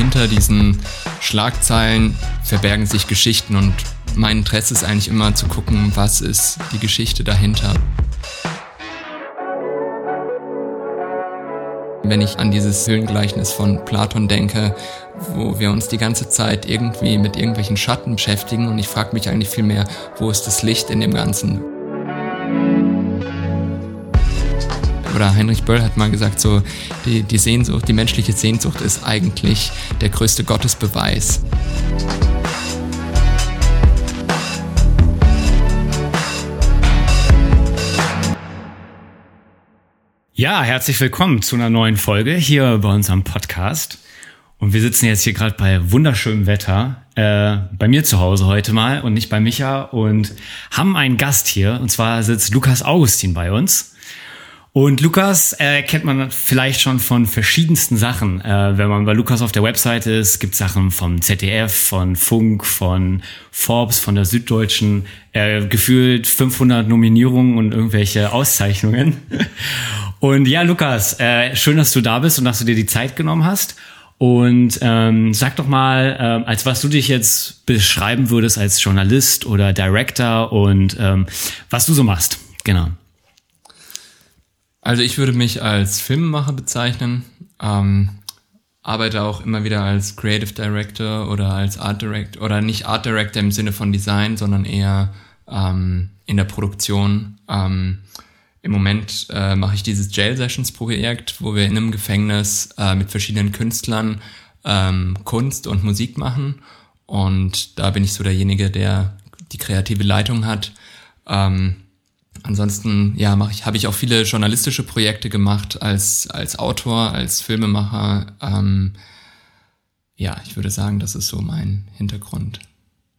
hinter diesen Schlagzeilen verbergen sich Geschichten und mein Interesse ist eigentlich immer zu gucken, was ist die Geschichte dahinter. Wenn ich an dieses Höhlengleichnis von Platon denke, wo wir uns die ganze Zeit irgendwie mit irgendwelchen Schatten beschäftigen und ich frage mich eigentlich viel mehr, wo ist das Licht in dem Ganzen? Oder Heinrich Böll hat mal gesagt, so die, die Sehnsucht, die menschliche Sehnsucht ist eigentlich der größte Gottesbeweis. Ja, herzlich willkommen zu einer neuen Folge hier bei unserem Podcast. Und wir sitzen jetzt hier gerade bei wunderschönem Wetter, äh, bei mir zu Hause heute mal und nicht bei Micha und haben einen Gast hier. Und zwar sitzt Lukas Augustin bei uns. Und Lukas äh, kennt man vielleicht schon von verschiedensten Sachen. Äh, wenn man bei Lukas auf der Webseite ist, gibt Sachen vom ZDF, von Funk, von Forbes, von der Süddeutschen, äh, gefühlt 500 Nominierungen und irgendwelche Auszeichnungen. Und ja, Lukas, äh, schön, dass du da bist und dass du dir die Zeit genommen hast. Und ähm, sag doch mal, ähm, als was du dich jetzt beschreiben würdest als Journalist oder Director und ähm, was du so machst. Genau. Also ich würde mich als Filmemacher bezeichnen, ähm, arbeite auch immer wieder als Creative Director oder als Art Director oder nicht Art Director im Sinne von Design, sondern eher ähm, in der Produktion. Ähm, im Moment äh, mache ich dieses Jail Sessions Projekt, wo wir in einem Gefängnis äh, mit verschiedenen Künstlern ähm, Kunst und Musik machen. Und da bin ich so derjenige, der die kreative Leitung hat. Ähm, ansonsten, ja, mache ich, habe ich auch viele journalistische Projekte gemacht als als Autor, als Filmemacher. Ähm, ja, ich würde sagen, das ist so mein Hintergrund.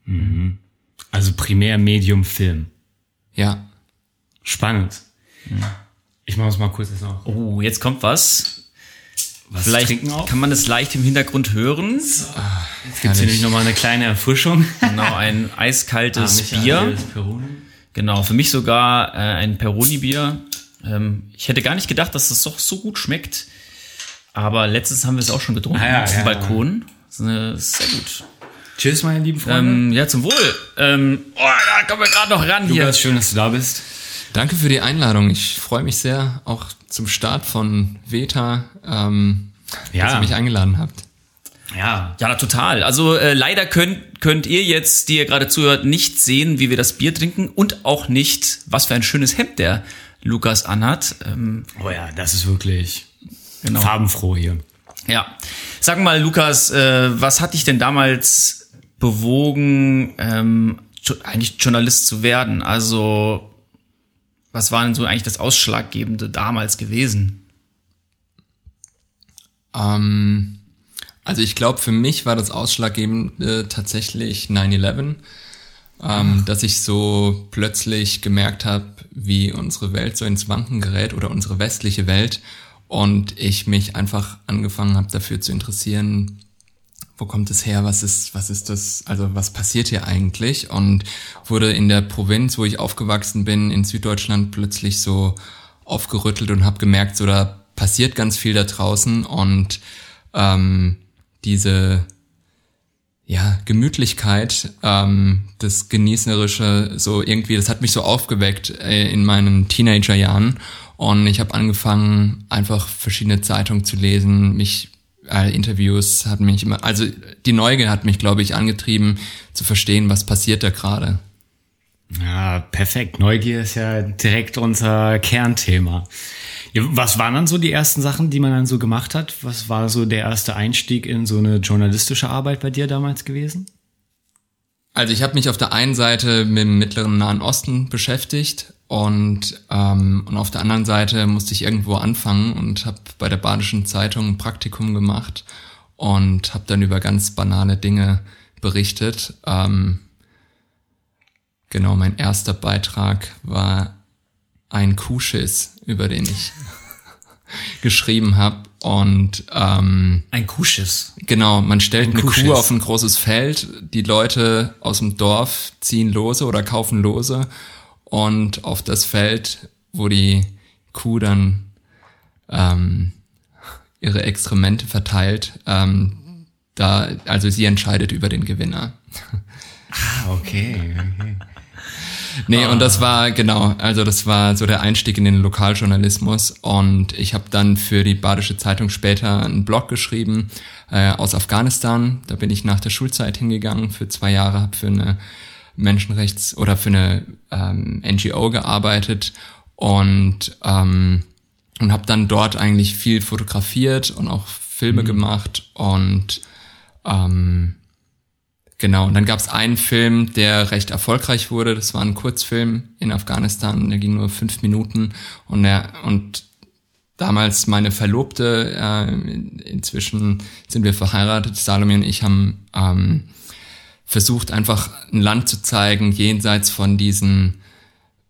Mhm. Also primär Medium Film. Ja. Spannend. Ich mache es mal kurz jetzt noch. Oh, jetzt kommt was. was Vielleicht kann man es leicht im Hintergrund hören. So. Ah, jetzt gibt es hier nämlich nochmal eine kleine Erfrischung. Genau, ein eiskaltes ah, Bier. Genau, für mich sogar äh, ein Peroni-Bier. Ähm, ich hätte gar nicht gedacht, dass das doch so gut schmeckt. Aber letztens haben wir es auch schon getrunken ah, ja, auf dem ja, Balkon. Das ist sehr gut. Tschüss, meine lieben Freunde. Ähm, ja, zum Wohl. Ähm, oh, da kommen wir gerade noch ran Lukas, hier. schön, dass du da bist. Danke für die Einladung. Ich freue mich sehr, auch zum Start von Veta, ähm, ja. dass ihr mich eingeladen habt. Ja, ja, total. Also äh, leider könnt, könnt ihr jetzt, die ihr gerade zuhört, nicht sehen, wie wir das Bier trinken und auch nicht, was für ein schönes Hemd der Lukas anhat. Ähm, oh ja, das ist wirklich genau. farbenfroh hier. Ja. Sag mal, Lukas, äh, was hat dich denn damals bewogen, ähm, eigentlich Journalist zu werden? Also was war denn so eigentlich das Ausschlaggebende damals gewesen? Ähm, also ich glaube, für mich war das Ausschlaggebende tatsächlich 9-11, ähm, dass ich so plötzlich gemerkt habe, wie unsere Welt so ins Wanken gerät oder unsere westliche Welt und ich mich einfach angefangen habe dafür zu interessieren, wo kommt es her, was ist, was ist das, also was passiert hier eigentlich? Und wurde in der Provinz, wo ich aufgewachsen bin, in Süddeutschland plötzlich so aufgerüttelt und habe gemerkt, so da passiert ganz viel da draußen und ähm, diese ja, Gemütlichkeit, ähm, das Genießerische, so irgendwie, das hat mich so aufgeweckt äh, in meinen Teenagerjahren. Und ich habe angefangen, einfach verschiedene Zeitungen zu lesen, mich äh, Interviews hat mich immer, also die Neugier hat mich, glaube ich, angetrieben zu verstehen, was passiert da gerade. Ja, perfekt. Neugier ist ja direkt unser Kernthema. Was waren dann so die ersten Sachen, die man dann so gemacht hat? Was war so der erste Einstieg in so eine journalistische Arbeit bei dir damals gewesen? Also ich habe mich auf der einen Seite mit dem mittleren Nahen Osten beschäftigt und, ähm, und auf der anderen Seite musste ich irgendwo anfangen und habe bei der Badischen Zeitung ein Praktikum gemacht und habe dann über ganz banale Dinge berichtet. Ähm, genau, mein erster Beitrag war ein Kuhschiss, über den ich geschrieben habe. Und ähm, ein Kuhschiss. Genau, man stellt ein eine Kuhschiss. Kuh auf ein großes Feld, die Leute aus dem Dorf ziehen Lose oder kaufen Lose und auf das Feld, wo die Kuh dann ähm, ihre Exkremente verteilt, ähm, da, also sie entscheidet über den Gewinner. Ah, okay. okay. Nee, und das war, genau, also das war so der Einstieg in den Lokaljournalismus und ich habe dann für die Badische Zeitung später einen Blog geschrieben äh, aus Afghanistan. Da bin ich nach der Schulzeit hingegangen für zwei Jahre, habe für eine Menschenrechts- oder für eine ähm, NGO gearbeitet und ähm, und habe dann dort eigentlich viel fotografiert und auch Filme mhm. gemacht und ähm, Genau, und dann gab es einen Film, der recht erfolgreich wurde. Das war ein Kurzfilm in Afghanistan, der ging nur fünf Minuten und der und damals meine Verlobte, äh, inzwischen sind wir verheiratet, Salome und ich haben ähm, versucht, einfach ein Land zu zeigen, jenseits von diesen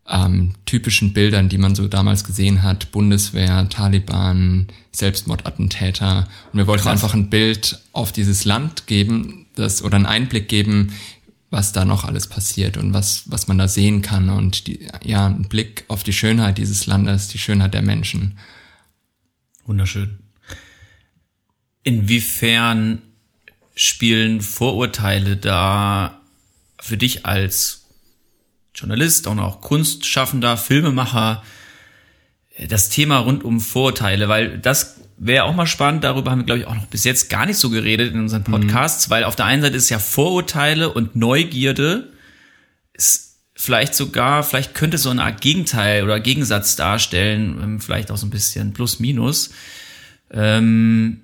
ähm, typischen Bildern, die man so damals gesehen hat, Bundeswehr, Taliban, Selbstmordattentäter. Und wir wollten Krass. einfach ein Bild auf dieses Land geben, das oder einen Einblick geben, was da noch alles passiert und was, was man da sehen kann und die, ja, ein Blick auf die Schönheit dieses Landes, die Schönheit der Menschen. Wunderschön. Inwiefern spielen Vorurteile da für dich als Journalist und auch Kunstschaffender, Filmemacher das Thema rund um Vorurteile, weil das wäre auch mal spannend. Darüber haben wir, glaube ich, auch noch bis jetzt gar nicht so geredet in unseren mhm. Podcasts, mhm. weil auf der einen Seite ist ja Vorurteile und Neugierde ist vielleicht sogar, vielleicht könnte so eine Art Gegenteil oder Gegensatz darstellen, ähm, vielleicht auch so ein bisschen plus minus. Ähm,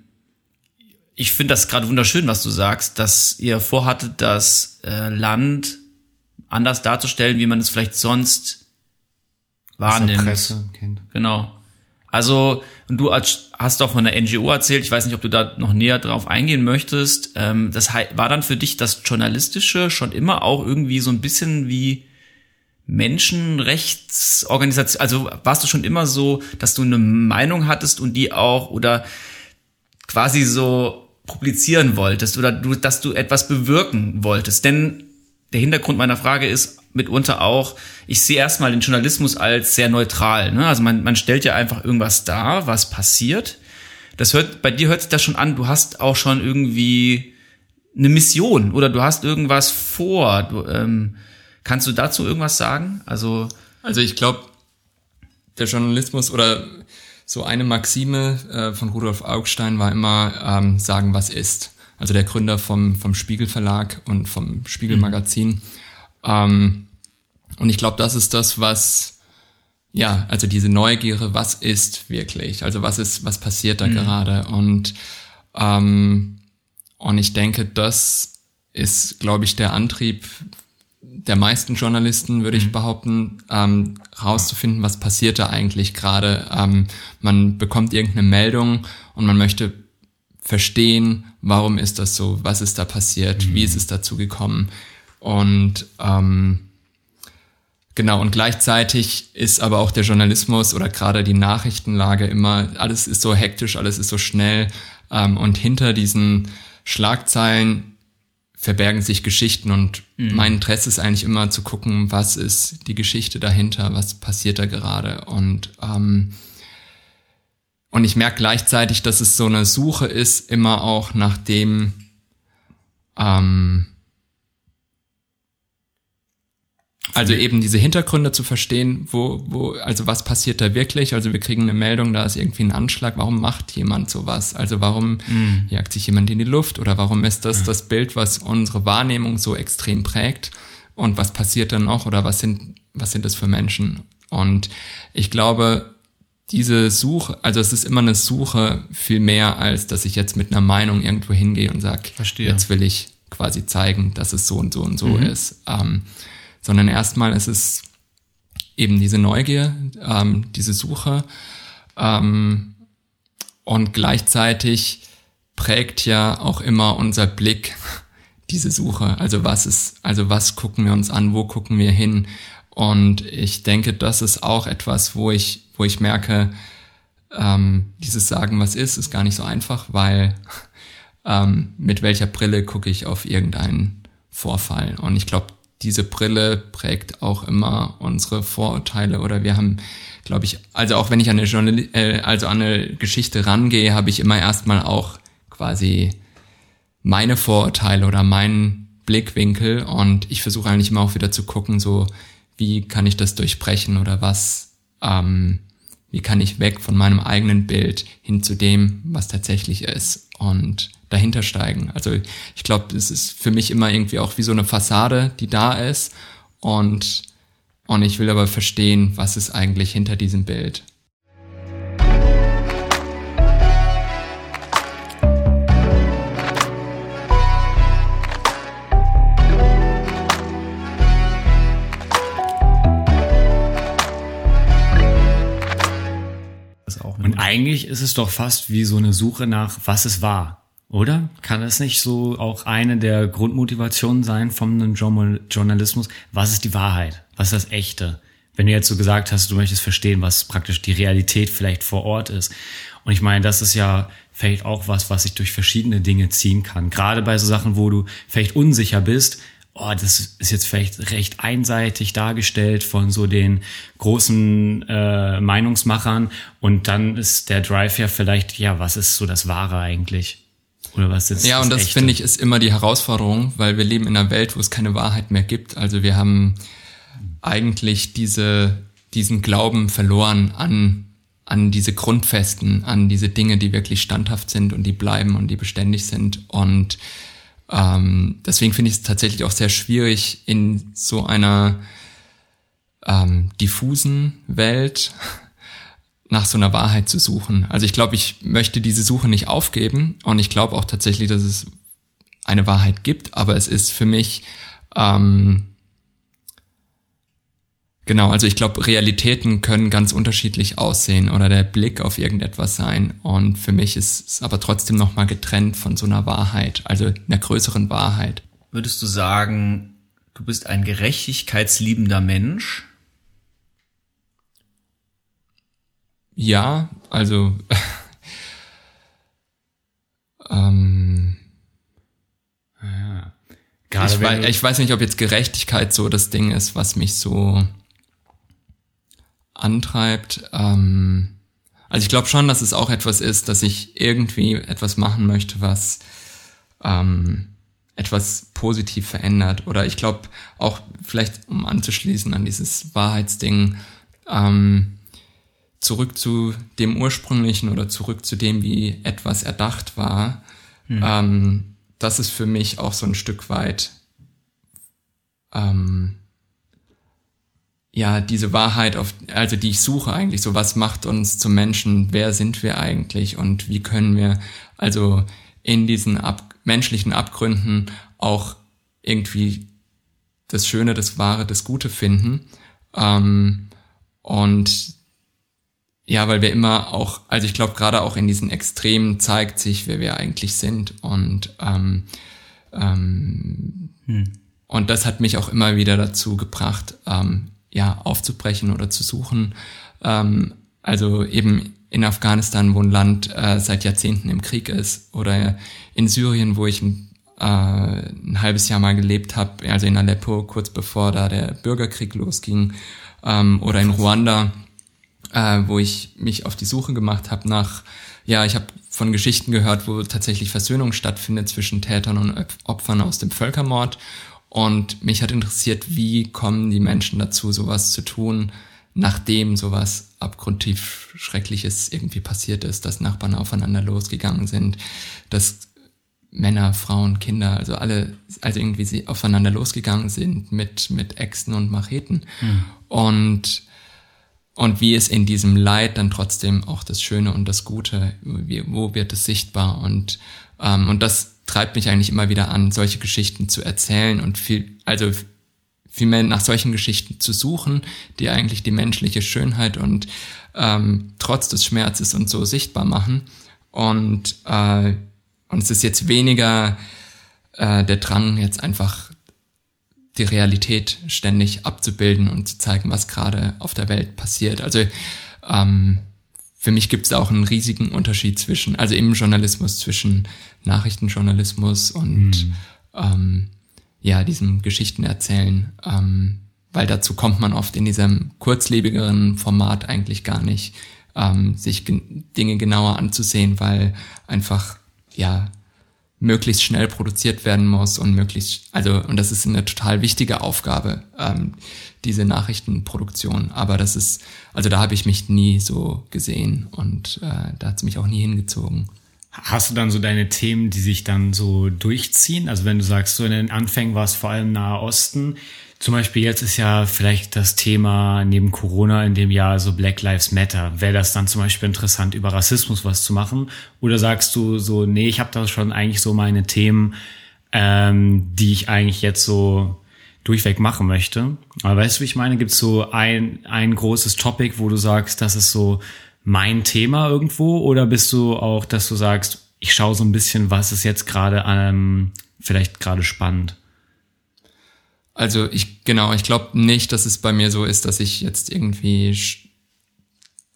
ich finde das gerade wunderschön, was du sagst, dass ihr vorhattet, das äh, Land anders darzustellen, wie man es vielleicht sonst wahrnimmt. Presse kennt. Genau. Also, du hast doch von der NGO erzählt, ich weiß nicht, ob du da noch näher drauf eingehen möchtest. Ähm, das war dann für dich das Journalistische schon immer auch irgendwie so ein bisschen wie Menschenrechtsorganisation, also warst du schon immer so, dass du eine Meinung hattest und die auch oder quasi so publizieren wolltest oder du, dass du etwas bewirken wolltest. Denn der Hintergrund meiner Frage ist mitunter auch, ich sehe erstmal den Journalismus als sehr neutral. Ne? Also man, man stellt ja einfach irgendwas dar, was passiert. Das hört, bei dir hört sich das schon an, du hast auch schon irgendwie eine Mission oder du hast irgendwas vor. Du, ähm, kannst du dazu irgendwas sagen? Also, also ich glaube, der Journalismus oder so eine Maxime äh, von Rudolf Augstein war immer ähm, sagen, was ist. Also der Gründer vom, vom Spiegel Verlag und vom Spiegel Magazin. Mhm. Ähm, und ich glaube, das ist das, was, ja, also diese Neugierde, was ist wirklich? Also was ist, was passiert da mhm. gerade? Und, ähm, und ich denke, das ist, glaube ich, der Antrieb der meisten Journalisten, würde ich mhm. behaupten, ähm, rauszufinden, was passiert da eigentlich gerade. Ähm, man bekommt irgendeine Meldung und man möchte verstehen, warum ist das so, was ist da passiert, mhm. wie ist es dazu gekommen. Und ähm, Genau, und gleichzeitig ist aber auch der Journalismus oder gerade die Nachrichtenlage immer, alles ist so hektisch, alles ist so schnell. Ähm, und hinter diesen Schlagzeilen verbergen sich Geschichten und mhm. mein Interesse ist eigentlich immer zu gucken, was ist die Geschichte dahinter, was passiert da gerade. Und, ähm, und ich merke gleichzeitig, dass es so eine Suche ist, immer auch nach dem, ähm, Also eben diese Hintergründe zu verstehen, wo, wo, also was passiert da wirklich? Also wir kriegen eine Meldung, da ist irgendwie ein Anschlag. Warum macht jemand sowas? Also warum mhm. jagt sich jemand in die Luft? Oder warum ist das mhm. das Bild, was unsere Wahrnehmung so extrem prägt? Und was passiert dann noch? Oder was sind, was sind das für Menschen? Und ich glaube, diese Suche, also es ist immer eine Suche viel mehr, als dass ich jetzt mit einer Meinung irgendwo hingehe und sage, jetzt will ich quasi zeigen, dass es so und so und so mhm. ist. Ähm, sondern erstmal ist es eben diese Neugier, ähm, diese Suche ähm, und gleichzeitig prägt ja auch immer unser Blick diese Suche. Also was ist, also was gucken wir uns an, wo gucken wir hin? Und ich denke, das ist auch etwas, wo ich, wo ich merke, ähm, dieses Sagen, was ist, ist gar nicht so einfach, weil ähm, mit welcher Brille gucke ich auf irgendeinen Vorfall? Und ich glaube, diese Brille prägt auch immer unsere Vorurteile oder wir haben, glaube ich, also auch wenn ich an eine, Journal äh, also an eine Geschichte rangehe, habe ich immer erstmal auch quasi meine Vorurteile oder meinen Blickwinkel und ich versuche eigentlich immer auch wieder zu gucken, so wie kann ich das durchbrechen oder was, ähm, wie kann ich weg von meinem eigenen Bild hin zu dem, was tatsächlich ist und dahinter steigen. Also ich glaube, es ist für mich immer irgendwie auch wie so eine Fassade, die da ist und und ich will aber verstehen, was ist eigentlich hinter diesem Bild. Und eigentlich ist es doch fast wie so eine Suche nach, was es war. Oder? Kann das nicht so auch eine der Grundmotivationen sein vom Journalismus? Was ist die Wahrheit? Was ist das Echte? Wenn du jetzt so gesagt hast, du möchtest verstehen, was praktisch die Realität vielleicht vor Ort ist. Und ich meine, das ist ja vielleicht auch was, was sich durch verschiedene Dinge ziehen kann. Gerade bei so Sachen, wo du vielleicht unsicher bist, oh, das ist jetzt vielleicht recht einseitig dargestellt von so den großen äh, Meinungsmachern und dann ist der Drive ja vielleicht, ja, was ist so das Wahre eigentlich? Oder was ist Ja, und das finde ich ist immer die Herausforderung, weil wir leben in einer Welt, wo es keine Wahrheit mehr gibt. Also wir haben eigentlich diese, diesen Glauben verloren an, an diese Grundfesten, an diese Dinge, die wirklich standhaft sind und die bleiben und die beständig sind. Und ähm, deswegen finde ich es tatsächlich auch sehr schwierig, in so einer ähm, diffusen Welt nach so einer Wahrheit zu suchen. Also ich glaube, ich möchte diese Suche nicht aufgeben und ich glaube auch tatsächlich, dass es eine Wahrheit gibt, aber es ist für mich ähm, Genau, also ich glaube, Realitäten können ganz unterschiedlich aussehen oder der Blick auf irgendetwas sein. Und für mich ist es aber trotzdem nochmal getrennt von so einer Wahrheit, also einer größeren Wahrheit. Würdest du sagen, du bist ein gerechtigkeitsliebender Mensch? Ja, also ähm, ja. ich, weiß, ich weiß nicht, ob jetzt Gerechtigkeit so das Ding ist, was mich so antreibt. Ähm, also ich glaube schon, dass es auch etwas ist, dass ich irgendwie etwas machen möchte, was ähm, etwas positiv verändert. Oder ich glaube auch vielleicht, um anzuschließen an dieses Wahrheitsding, ähm, zurück zu dem ursprünglichen oder zurück zu dem, wie etwas erdacht war. Mhm. Ähm, das ist für mich auch so ein Stück weit ähm, ja, diese Wahrheit, auf, also die ich suche eigentlich, so was macht uns zum Menschen, wer sind wir eigentlich und wie können wir also in diesen ab, menschlichen Abgründen auch irgendwie das Schöne, das Wahre, das Gute finden. Ähm, und ja, weil wir immer auch, also ich glaube, gerade auch in diesen Extremen zeigt sich, wer wir eigentlich sind. Und, ähm, ähm, hm. und das hat mich auch immer wieder dazu gebracht, ähm, ja, aufzubrechen oder zu suchen. Ähm, also eben in Afghanistan, wo ein Land äh, seit Jahrzehnten im Krieg ist, oder in Syrien, wo ich ein, äh, ein halbes Jahr mal gelebt habe, also in Aleppo, kurz bevor da der Bürgerkrieg losging, ähm, oder in Ruanda, äh, wo ich mich auf die Suche gemacht habe nach, ja, ich habe von Geschichten gehört, wo tatsächlich Versöhnung stattfindet zwischen Tätern und Opfern aus dem Völkermord und mich hat interessiert, wie kommen die Menschen dazu, sowas zu tun, nachdem sowas abgrundtief Schreckliches irgendwie passiert ist, dass Nachbarn aufeinander losgegangen sind, dass Männer, Frauen, Kinder, also alle, also irgendwie sie aufeinander losgegangen sind mit, mit Äxten und Macheten. Mhm. Und, und wie ist in diesem Leid dann trotzdem auch das Schöne und das Gute, wie, wo wird es sichtbar und, ähm, und das treibt mich eigentlich immer wieder an, solche Geschichten zu erzählen und viel, also vielmehr nach solchen Geschichten zu suchen, die eigentlich die menschliche Schönheit und ähm, trotz des Schmerzes und so sichtbar machen. Und, äh, und es ist jetzt weniger äh, der Drang, jetzt einfach die Realität ständig abzubilden und zu zeigen, was gerade auf der Welt passiert. Also ähm, für mich gibt es auch einen riesigen Unterschied zwischen, also im Journalismus zwischen Nachrichtenjournalismus und mhm. ähm, ja, diesem Geschichten erzählen. Ähm, weil dazu kommt man oft in diesem kurzlebigeren Format eigentlich gar nicht, ähm, sich Dinge genauer anzusehen, weil einfach, ja, möglichst schnell produziert werden muss und möglichst, also, und das ist eine total wichtige Aufgabe, ähm, diese Nachrichtenproduktion. Aber das ist, also da habe ich mich nie so gesehen und äh, da hat es mich auch nie hingezogen. Hast du dann so deine Themen, die sich dann so durchziehen? Also wenn du sagst, so in den Anfängen war es vor allem Nahe Osten. Zum Beispiel jetzt ist ja vielleicht das Thema neben Corona in dem Jahr so Black Lives Matter. Wäre das dann zum Beispiel interessant, über Rassismus was zu machen? Oder sagst du so, nee, ich habe da schon eigentlich so meine Themen, ähm, die ich eigentlich jetzt so durchweg machen möchte. Aber weißt du, wie ich meine? Gibt es so ein, ein großes Topic, wo du sagst, das ist so mein Thema irgendwo? Oder bist du auch, dass du sagst, ich schaue so ein bisschen, was ist jetzt gerade ähm, vielleicht gerade spannend? Also ich, genau, ich glaube nicht, dass es bei mir so ist, dass ich jetzt irgendwie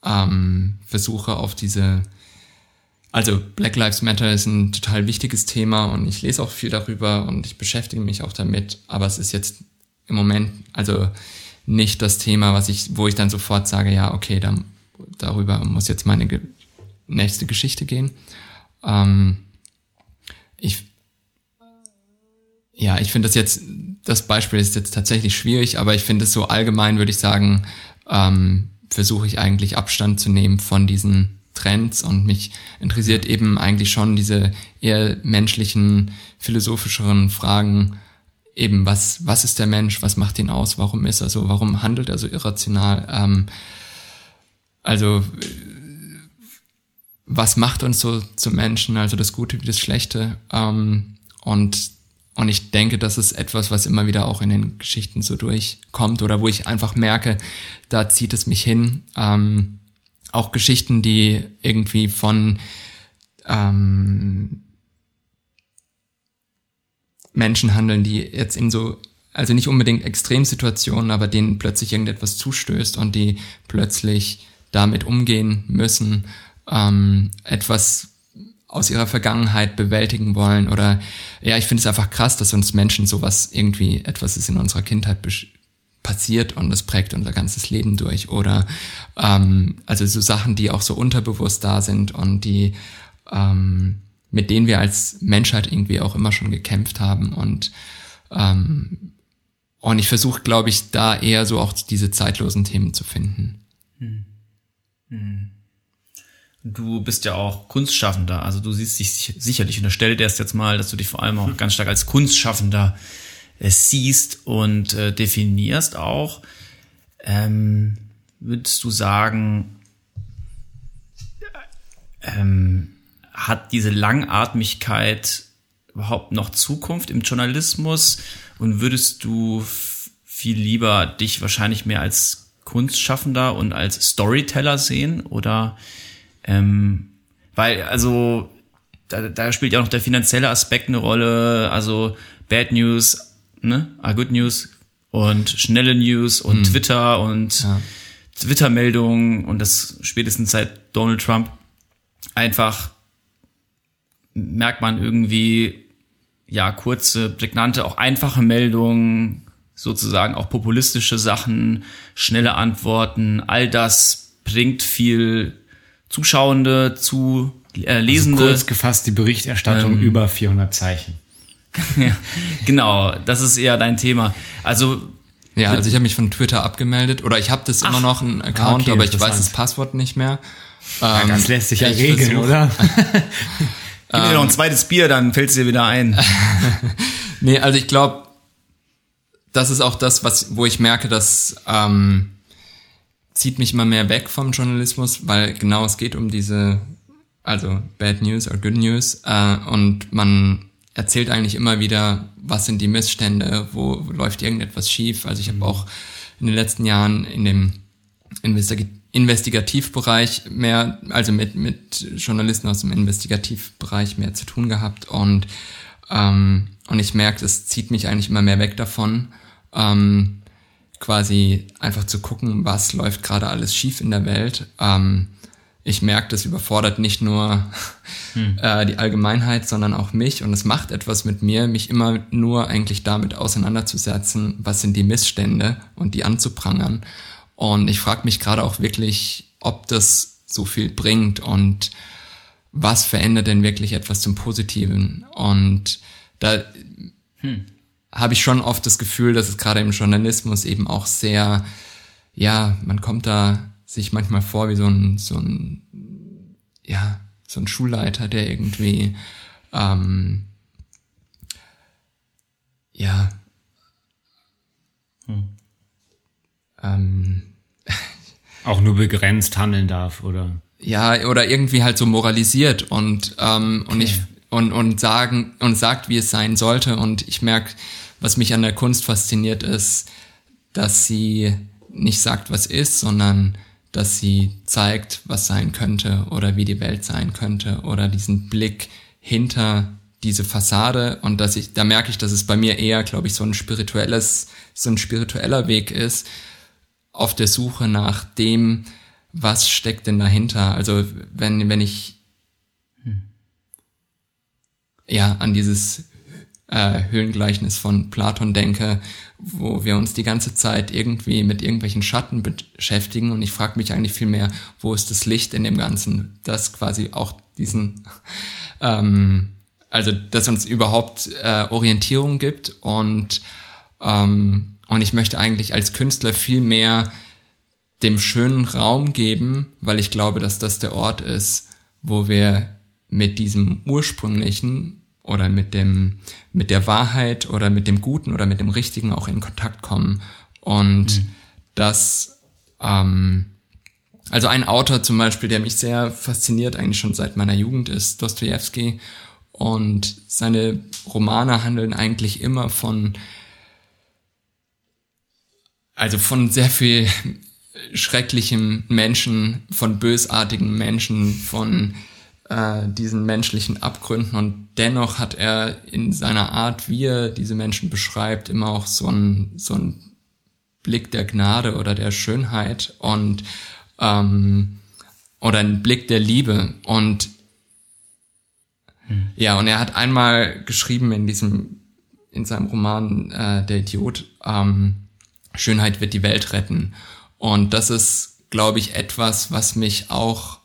ähm, versuche auf diese, also Black Lives Matter ist ein total wichtiges Thema und ich lese auch viel darüber und ich beschäftige mich auch damit, aber es ist jetzt im Moment, also nicht das Thema, was ich, wo ich dann sofort sage, ja, okay, dann darüber muss jetzt meine ge nächste Geschichte gehen. Ähm, ich, ja, ich finde das jetzt das Beispiel ist jetzt tatsächlich schwierig, aber ich finde es so allgemein, würde ich sagen, ähm, versuche ich eigentlich Abstand zu nehmen von diesen Trends und mich interessiert eben eigentlich schon diese eher menschlichen, philosophischeren Fragen, eben was, was ist der Mensch, was macht ihn aus, warum ist er so, warum handelt er so irrational, ähm, also was macht uns so zu Menschen, also das Gute wie das Schlechte ähm, und und ich denke, das ist etwas, was immer wieder auch in den Geschichten so durchkommt oder wo ich einfach merke, da zieht es mich hin. Ähm, auch Geschichten, die irgendwie von ähm, Menschen handeln, die jetzt in so, also nicht unbedingt Extremsituationen, aber denen plötzlich irgendetwas zustößt und die plötzlich damit umgehen müssen, ähm, etwas aus ihrer Vergangenheit bewältigen wollen oder ja, ich finde es einfach krass, dass uns Menschen sowas irgendwie etwas ist in unserer Kindheit passiert und das prägt unser ganzes Leben durch oder ähm, also so Sachen, die auch so unterbewusst da sind und die ähm, mit denen wir als Menschheit irgendwie auch immer schon gekämpft haben und ähm, und ich versuche, glaube ich, da eher so auch diese zeitlosen Themen zu finden. Hm. Hm. Du bist ja auch Kunstschaffender, also du siehst dich sicherlich, unterstelle dir erst jetzt mal, dass du dich vor allem auch ganz stark als Kunstschaffender äh, siehst und äh, definierst auch. Ähm, würdest du sagen, ähm, hat diese Langatmigkeit überhaupt noch Zukunft im Journalismus? Und würdest du viel lieber dich wahrscheinlich mehr als Kunstschaffender und als Storyteller sehen? Oder ähm, weil, also, da, da spielt ja auch noch der finanzielle Aspekt eine Rolle. Also, Bad News, ne, are good news und schnelle News und hm. Twitter und ja. Twitter-Meldungen und das spätestens seit Donald Trump einfach merkt man irgendwie, ja, kurze, prägnante, auch einfache Meldungen, sozusagen auch populistische Sachen, schnelle Antworten, all das bringt viel Zuschauende zu äh, Lesende. Also kurz gefasst die Berichterstattung ähm, über 400 Zeichen. ja, genau, das ist eher dein Thema. Also ja, also ich habe mich von Twitter abgemeldet oder ich habe das Ach, immer noch ein Account, okay, aber ich weiß das Passwort nicht mehr. Ja, das lässt sich ja regeln, versuch, oder? Gib mir noch ein zweites Bier, dann fällt es dir wieder ein. nee, also ich glaube, das ist auch das, was, wo ich merke, dass ähm, zieht mich immer mehr weg vom Journalismus, weil genau es geht um diese, also Bad News or Good News äh, und man erzählt eigentlich immer wieder, was sind die Missstände, wo, wo läuft irgendetwas schief. Also ich habe mhm. auch in den letzten Jahren in dem Investig Investigativbereich mehr, also mit, mit Journalisten aus dem Investigativbereich mehr zu tun gehabt und, ähm, und ich merke, es zieht mich eigentlich immer mehr weg davon. Ähm, quasi einfach zu gucken, was läuft gerade alles schief in der Welt. Ähm, ich merke, das überfordert nicht nur hm. äh, die Allgemeinheit, sondern auch mich und es macht etwas mit mir, mich immer nur eigentlich damit auseinanderzusetzen, was sind die Missstände und die anzuprangern. Und ich frage mich gerade auch wirklich, ob das so viel bringt und was verändert denn wirklich etwas zum Positiven? Und da hm. Habe ich schon oft das Gefühl, dass es gerade im Journalismus eben auch sehr, ja, man kommt da sich manchmal vor wie so ein, so ein, ja, so ein Schulleiter, der irgendwie, ähm, ja, hm. ähm, auch nur begrenzt handeln darf, oder? Ja, oder irgendwie halt so moralisiert und, ähm, okay. und ich und, und sagen und sagt, wie es sein sollte. Und ich merke, was mich an der Kunst fasziniert, ist, dass sie nicht sagt, was ist, sondern dass sie zeigt, was sein könnte oder wie die Welt sein könnte oder diesen Blick hinter diese Fassade und dass ich, da merke ich, dass es bei mir eher, glaube ich, so ein spirituelles, so ein spiritueller Weg ist, auf der Suche nach dem, was steckt denn dahinter? Also wenn, wenn ich hm. ja an dieses äh, Höhlengleichnis von Platon denke, wo wir uns die ganze Zeit irgendwie mit irgendwelchen Schatten beschäftigen. Und ich frage mich eigentlich viel mehr, wo ist das Licht in dem Ganzen, das quasi auch diesen, ähm, also das uns überhaupt äh, Orientierung gibt. Und ähm, und ich möchte eigentlich als Künstler viel mehr dem schönen Raum geben, weil ich glaube, dass das der Ort ist, wo wir mit diesem ursprünglichen oder mit dem, mit der Wahrheit oder mit dem Guten oder mit dem Richtigen auch in Kontakt kommen. Und mhm. das, ähm, also ein Autor zum Beispiel, der mich sehr fasziniert, eigentlich schon seit meiner Jugend, ist Dostoevsky. Und seine Romane handeln eigentlich immer von, also von sehr viel schrecklichen Menschen, von bösartigen Menschen, von äh, diesen menschlichen Abgründen. Und dennoch hat er in seiner Art, wie er diese Menschen beschreibt, immer auch so ein so Blick der Gnade oder der Schönheit und ähm, oder ein Blick der Liebe. Und hm. ja und er hat einmal geschrieben in diesem in seinem Roman äh, der Idiot ähm, Schönheit wird die Welt retten. Und das ist, glaube ich, etwas, was mich auch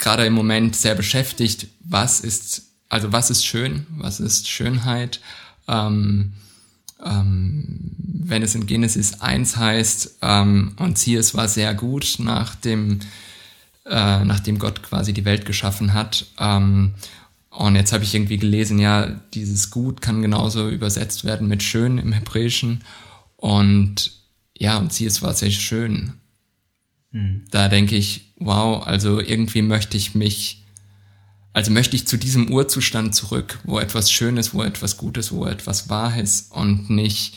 gerade im Moment sehr beschäftigt. Was ist, also was ist schön? Was ist Schönheit? Ähm, ähm, wenn es in Genesis 1 heißt, ähm, und siehe, es war sehr gut, nachdem, äh, nachdem Gott quasi die Welt geschaffen hat. Ähm, und jetzt habe ich irgendwie gelesen, ja, dieses Gut kann genauso übersetzt werden mit schön im Hebräischen. Und ja, und sie, es war sehr schön. Hm. Da denke ich, wow, also irgendwie möchte ich mich, also möchte ich zu diesem Urzustand zurück, wo etwas Schönes, wo etwas Gutes, wo etwas wahr ist und nicht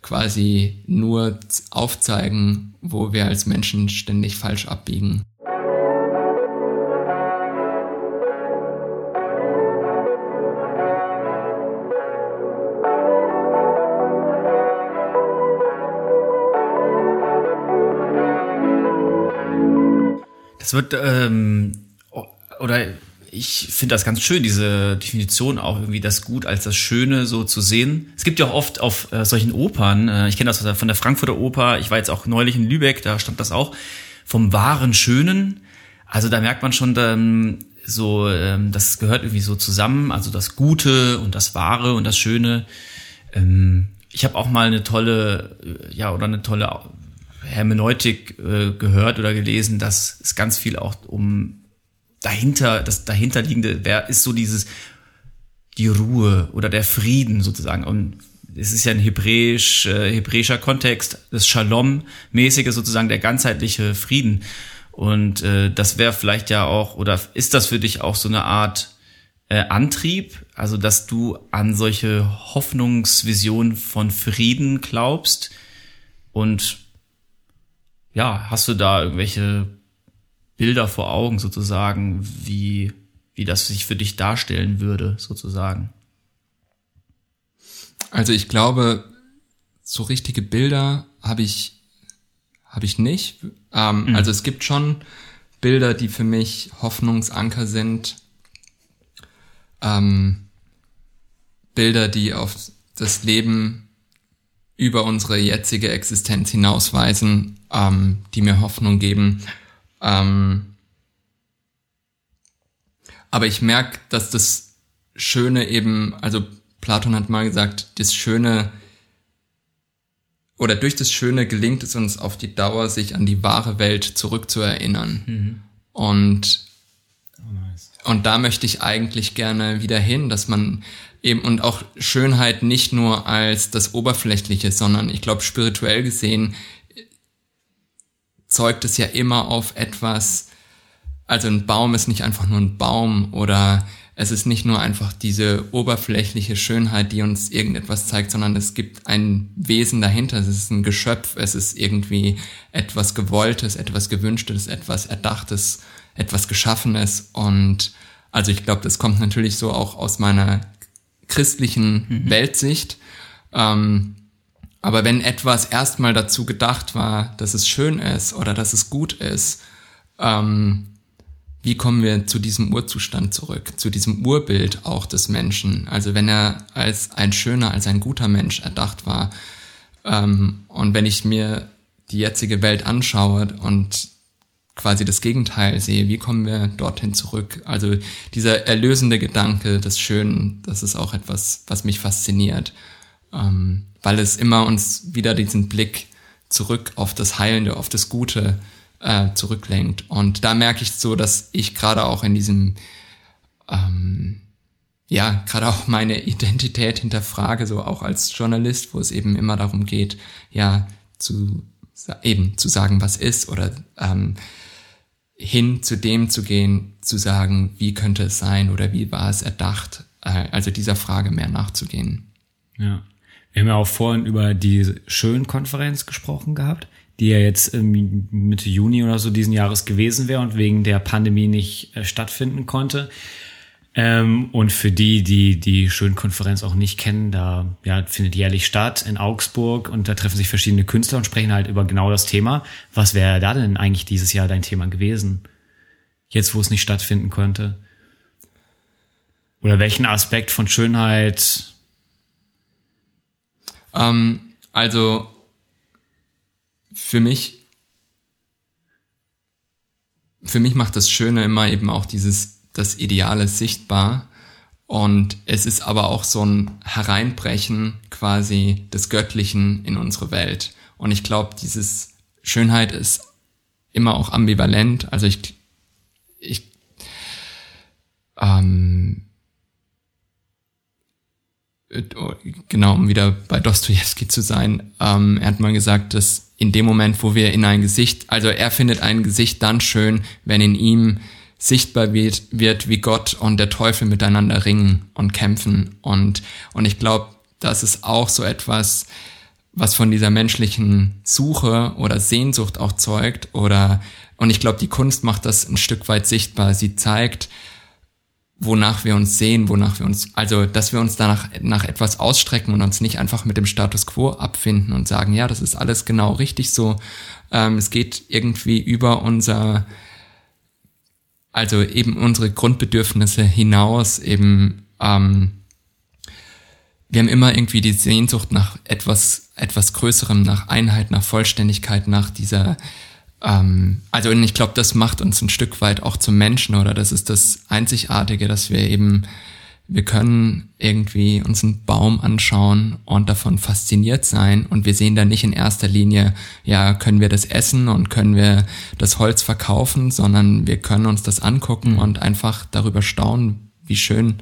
quasi nur aufzeigen, wo wir als Menschen ständig falsch abbiegen. Es wird, ähm, oder ich finde das ganz schön, diese Definition auch irgendwie das Gut als das Schöne so zu sehen. Es gibt ja auch oft auf äh, solchen Opern, äh, ich kenne das von der Frankfurter Oper, ich war jetzt auch neulich in Lübeck, da stand das auch, vom wahren Schönen. Also da merkt man schon dann so, ähm, das gehört irgendwie so zusammen, also das Gute und das Wahre und das Schöne. Ähm, ich habe auch mal eine tolle, äh, ja, oder eine tolle Hermeneutik äh, gehört oder gelesen, dass es ganz viel auch um dahinter, das dahinterliegende, wer ist so dieses, die Ruhe oder der Frieden sozusagen. Und es ist ja ein hebräisch, äh, hebräischer Kontext, das Shalom-mäßige sozusagen, der ganzheitliche Frieden. Und äh, das wäre vielleicht ja auch, oder ist das für dich auch so eine Art äh, Antrieb, also dass du an solche Hoffnungsvisionen von Frieden glaubst und ja, hast du da irgendwelche Bilder vor Augen sozusagen, wie, wie das sich für dich darstellen würde, sozusagen? Also ich glaube, so richtige Bilder habe ich, habe ich nicht. Ähm, mhm. Also es gibt schon Bilder, die für mich Hoffnungsanker sind. Ähm, Bilder, die auf das Leben über unsere jetzige Existenz hinausweisen, ähm, die mir Hoffnung geben. Ähm, Aber ich merke, dass das Schöne eben, also Platon hat mal gesagt, das Schöne oder durch das Schöne gelingt es uns auf die Dauer, sich an die wahre Welt zurückzuerinnern. Mhm. Und. Und da möchte ich eigentlich gerne wieder hin, dass man eben und auch Schönheit nicht nur als das Oberflächliche, sondern ich glaube spirituell gesehen zeugt es ja immer auf etwas, also ein Baum ist nicht einfach nur ein Baum oder es ist nicht nur einfach diese oberflächliche Schönheit, die uns irgendetwas zeigt, sondern es gibt ein Wesen dahinter. Es ist ein Geschöpf, es ist irgendwie etwas Gewolltes, etwas Gewünschtes, etwas Erdachtes, etwas Geschaffenes. Und also ich glaube, das kommt natürlich so auch aus meiner christlichen mhm. Weltsicht. Ähm, aber wenn etwas erstmal dazu gedacht war, dass es schön ist oder dass es gut ist, ähm, wie kommen wir zu diesem Urzustand zurück, zu diesem Urbild auch des Menschen? Also wenn er als ein schöner, als ein guter Mensch erdacht war ähm, und wenn ich mir die jetzige Welt anschaue und quasi das Gegenteil sehe, wie kommen wir dorthin zurück? Also dieser erlösende Gedanke des Schönen, das ist auch etwas, was mich fasziniert, ähm, weil es immer uns wieder diesen Blick zurück auf das Heilende, auf das Gute äh, zurücklenkt. Und da merke ich so, dass ich gerade auch in diesem, ähm, ja, gerade auch meine Identität hinterfrage, so auch als Journalist, wo es eben immer darum geht, ja, zu eben zu sagen, was ist oder ähm, hin zu dem zu gehen, zu sagen, wie könnte es sein oder wie war es erdacht, äh, also dieser Frage mehr nachzugehen. Ja. Wir haben ja auch vorhin über die Schön-Konferenz gesprochen gehabt die ja jetzt Mitte Juni oder so diesen Jahres gewesen wäre und wegen der Pandemie nicht äh, stattfinden konnte. Ähm, und für die, die die Schönkonferenz auch nicht kennen, da ja, findet jährlich statt in Augsburg und da treffen sich verschiedene Künstler und sprechen halt über genau das Thema. Was wäre da denn eigentlich dieses Jahr dein Thema gewesen? Jetzt, wo es nicht stattfinden konnte? Oder welchen Aspekt von Schönheit? Ähm, also für mich, für mich macht das Schöne immer eben auch dieses, das Ideale sichtbar. Und es ist aber auch so ein Hereinbrechen quasi des Göttlichen in unsere Welt. Und ich glaube, dieses Schönheit ist immer auch ambivalent. Also ich, ich, ähm, genau, um wieder bei Dostoevsky zu sein, ähm, er hat mal gesagt, dass in dem Moment, wo wir in ein Gesicht, also er findet ein Gesicht dann schön, wenn in ihm sichtbar wird, wird wie Gott und der Teufel miteinander ringen und kämpfen. Und, und ich glaube, das ist auch so etwas, was von dieser menschlichen Suche oder Sehnsucht auch zeugt. Oder, und ich glaube, die Kunst macht das ein Stück weit sichtbar. Sie zeigt, wonach wir uns sehen, wonach wir uns, also dass wir uns danach nach etwas ausstrecken und uns nicht einfach mit dem Status quo abfinden und sagen, ja, das ist alles genau richtig so. Ähm, es geht irgendwie über unser, also eben unsere Grundbedürfnisse hinaus, eben ähm, wir haben immer irgendwie die Sehnsucht nach etwas, etwas Größerem, nach Einheit, nach Vollständigkeit, nach dieser ähm, also ich glaube, das macht uns ein Stück weit auch zum Menschen oder das ist das Einzigartige, dass wir eben, wir können irgendwie uns einen Baum anschauen und davon fasziniert sein und wir sehen da nicht in erster Linie, ja, können wir das essen und können wir das Holz verkaufen, sondern wir können uns das angucken und einfach darüber staunen, wie schön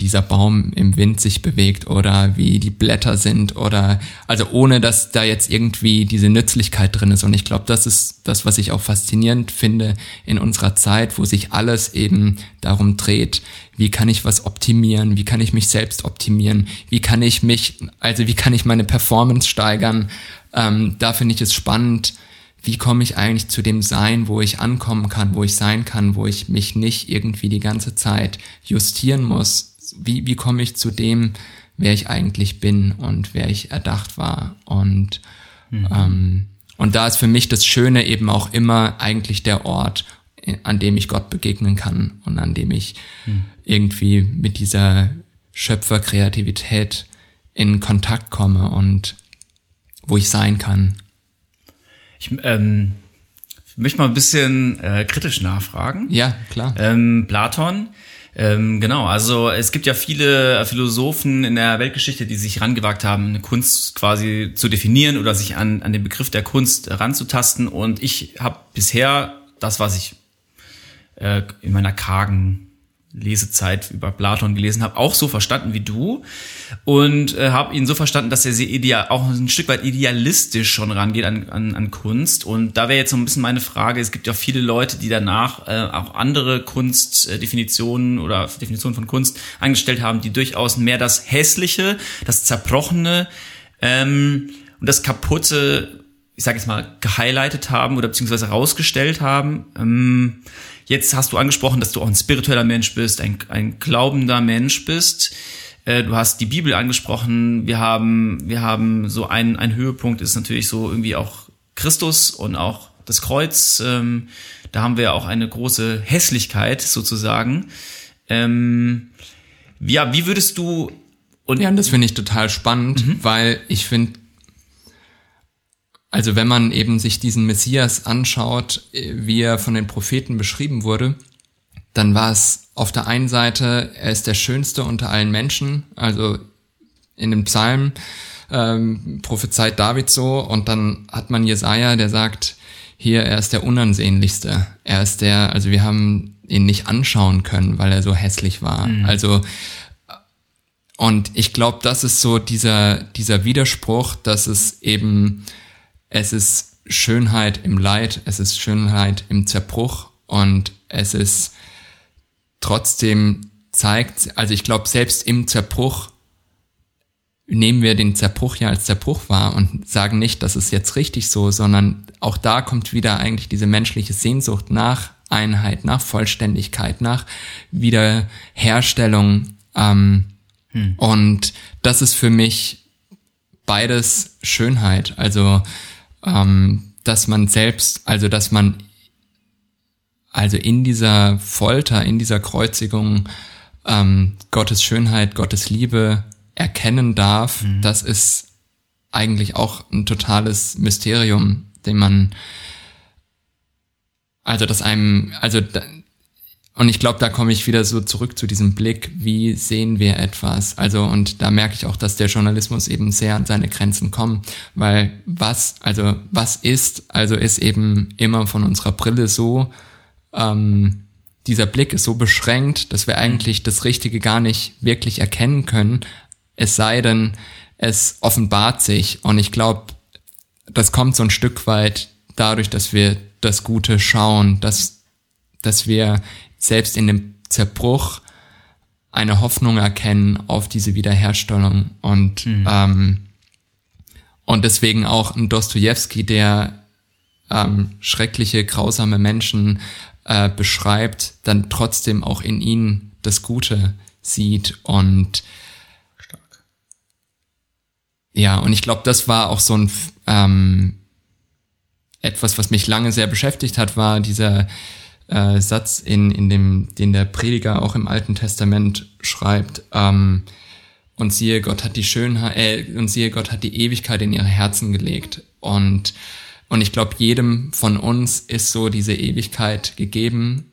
dieser Baum im Wind sich bewegt oder wie die Blätter sind oder also ohne dass da jetzt irgendwie diese Nützlichkeit drin ist. Und ich glaube, das ist das, was ich auch faszinierend finde in unserer Zeit, wo sich alles eben darum dreht, wie kann ich was optimieren, wie kann ich mich selbst optimieren, wie kann ich mich, also wie kann ich meine Performance steigern, ähm, da finde ich es spannend, wie komme ich eigentlich zu dem Sein, wo ich ankommen kann, wo ich sein kann, wo ich mich nicht irgendwie die ganze Zeit justieren muss, wie, wie komme ich zu dem, wer ich eigentlich bin und wer ich erdacht war. Und, mhm. ähm, und da ist für mich das Schöne eben auch immer eigentlich der Ort, an dem ich Gott begegnen kann und an dem ich mhm. irgendwie mit dieser Schöpferkreativität in Kontakt komme und wo ich sein kann. Ich ähm, möchte mal ein bisschen äh, kritisch nachfragen. Ja, klar. Ähm, Platon, ähm, genau, also es gibt ja viele Philosophen in der Weltgeschichte, die sich rangewagt haben, eine Kunst quasi zu definieren oder sich an, an den Begriff der Kunst ranzutasten. Und ich habe bisher das, was ich äh, in meiner kargen Lesezeit über Platon gelesen habe, auch so verstanden wie du und äh, habe ihn so verstanden, dass er sehr ideal, auch ein Stück weit idealistisch schon rangeht an, an, an Kunst. Und da wäre jetzt so ein bisschen meine Frage, es gibt ja viele Leute, die danach äh, auch andere Kunstdefinitionen oder Definitionen von Kunst angestellt haben, die durchaus mehr das Hässliche, das Zerbrochene ähm, und das Kaputte, ich sage jetzt mal, gehighlightet haben oder beziehungsweise rausgestellt haben. Ähm, Jetzt hast du angesprochen, dass du auch ein spiritueller Mensch bist, ein, ein glaubender Mensch bist. Äh, du hast die Bibel angesprochen. Wir haben, wir haben so ein, ein Höhepunkt ist natürlich so irgendwie auch Christus und auch das Kreuz. Ähm, da haben wir auch eine große Hässlichkeit sozusagen. Ähm, ja, wie würdest du und ja, das finde ich total spannend, mhm. weil ich finde, also wenn man eben sich diesen Messias anschaut, wie er von den Propheten beschrieben wurde, dann war es auf der einen Seite, er ist der Schönste unter allen Menschen, also in dem Psalm ähm, prophezeit David so, und dann hat man Jesaja, der sagt, hier, er ist der Unansehnlichste. Er ist der, also wir haben ihn nicht anschauen können, weil er so hässlich war. Mhm. Also, und ich glaube, das ist so dieser, dieser Widerspruch, dass es eben es ist Schönheit im Leid, es ist Schönheit im Zerbruch und es ist trotzdem zeigt, also ich glaube, selbst im Zerbruch nehmen wir den Zerbruch ja als Zerbruch wahr und sagen nicht, das ist jetzt richtig so, sondern auch da kommt wieder eigentlich diese menschliche Sehnsucht nach Einheit, nach Vollständigkeit, nach Wiederherstellung. Ähm, hm. Und das ist für mich beides Schönheit. Also ähm, dass man selbst, also dass man also in dieser Folter, in dieser Kreuzigung ähm, Gottes Schönheit, Gottes Liebe erkennen darf, mhm. das ist eigentlich auch ein totales Mysterium, den man also dass einem, also und ich glaube, da komme ich wieder so zurück zu diesem Blick, wie sehen wir etwas? Also, und da merke ich auch, dass der Journalismus eben sehr an seine Grenzen kommt, weil was, also was ist, also ist eben immer von unserer Brille so, ähm, dieser Blick ist so beschränkt, dass wir eigentlich das Richtige gar nicht wirklich erkennen können, es sei denn, es offenbart sich. Und ich glaube, das kommt so ein Stück weit dadurch, dass wir das Gute schauen, dass, dass wir selbst in dem Zerbruch eine Hoffnung erkennen auf diese Wiederherstellung und mhm. ähm, und deswegen auch ein Dostoevsky, der ähm, schreckliche, grausame Menschen äh, beschreibt, dann trotzdem auch in ihnen das Gute sieht und Stark. ja, und ich glaube, das war auch so ein ähm, etwas, was mich lange sehr beschäftigt hat, war dieser äh, Satz, in, in dem, den der Prediger auch im Alten Testament schreibt, ähm, und siehe, Gott hat die Schönheit, äh, und siehe, Gott hat die Ewigkeit in ihre Herzen gelegt. Und, und ich glaube, jedem von uns ist so diese Ewigkeit gegeben,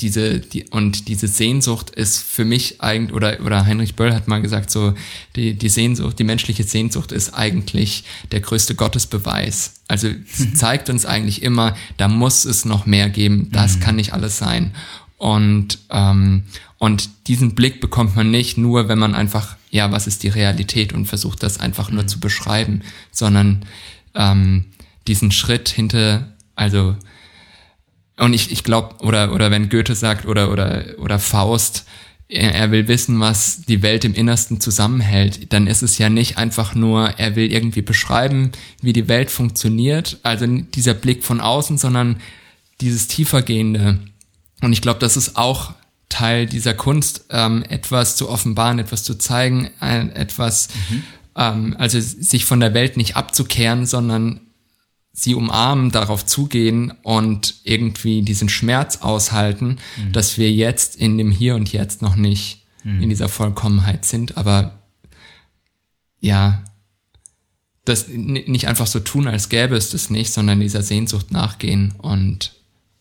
diese die und diese Sehnsucht ist für mich eigentlich oder oder Heinrich Böll hat mal gesagt so die die Sehnsucht die menschliche Sehnsucht ist eigentlich der größte Gottesbeweis also zeigt uns eigentlich immer da muss es noch mehr geben das mhm. kann nicht alles sein und ähm, und diesen Blick bekommt man nicht nur wenn man einfach ja was ist die Realität und versucht das einfach nur mhm. zu beschreiben sondern ähm, diesen Schritt hinter also und ich, ich glaube, oder, oder wenn Goethe sagt, oder, oder, oder Faust, er, er will wissen, was die Welt im Innersten zusammenhält, dann ist es ja nicht einfach nur, er will irgendwie beschreiben, wie die Welt funktioniert, also dieser Blick von außen, sondern dieses tiefergehende. Und ich glaube, das ist auch Teil dieser Kunst, ähm, etwas zu offenbaren, etwas zu zeigen, ein, etwas, mhm. ähm, also sich von der Welt nicht abzukehren, sondern sie umarmen, darauf zugehen und irgendwie diesen Schmerz aushalten, mhm. dass wir jetzt in dem Hier und Jetzt noch nicht mhm. in dieser Vollkommenheit sind. Aber ja, das nicht einfach so tun, als gäbe es das nicht, sondern dieser Sehnsucht nachgehen und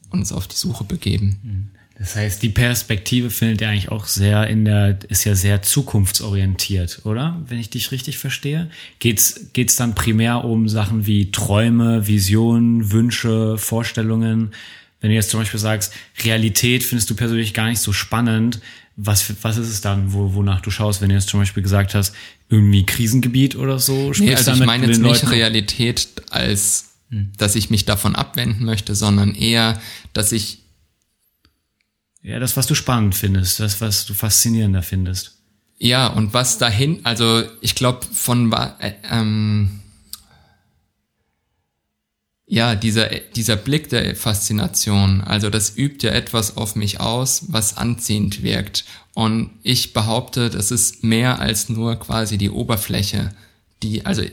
uns auf die Suche begeben. Das heißt, die Perspektive findet ja eigentlich auch sehr in der, ist ja sehr zukunftsorientiert, oder? Wenn ich dich richtig verstehe. Geht's, geht's dann primär um Sachen wie Träume, Visionen, Wünsche, Vorstellungen? Wenn du jetzt zum Beispiel sagst, Realität findest du persönlich gar nicht so spannend, was, was ist es dann, wo, wonach du schaust, wenn du jetzt zum Beispiel gesagt hast, irgendwie Krisengebiet oder so? Nee, also ich meine jetzt nicht Realität als, hm. dass ich mich davon abwenden möchte, sondern eher, dass ich ja, das, was du spannend findest, das, was du faszinierender findest. Ja, und was dahin, also ich glaube von äh, ähm, ja, dieser, dieser Blick der Faszination, also das übt ja etwas auf mich aus, was anziehend wirkt. Und ich behaupte, das ist mehr als nur quasi die Oberfläche, die, also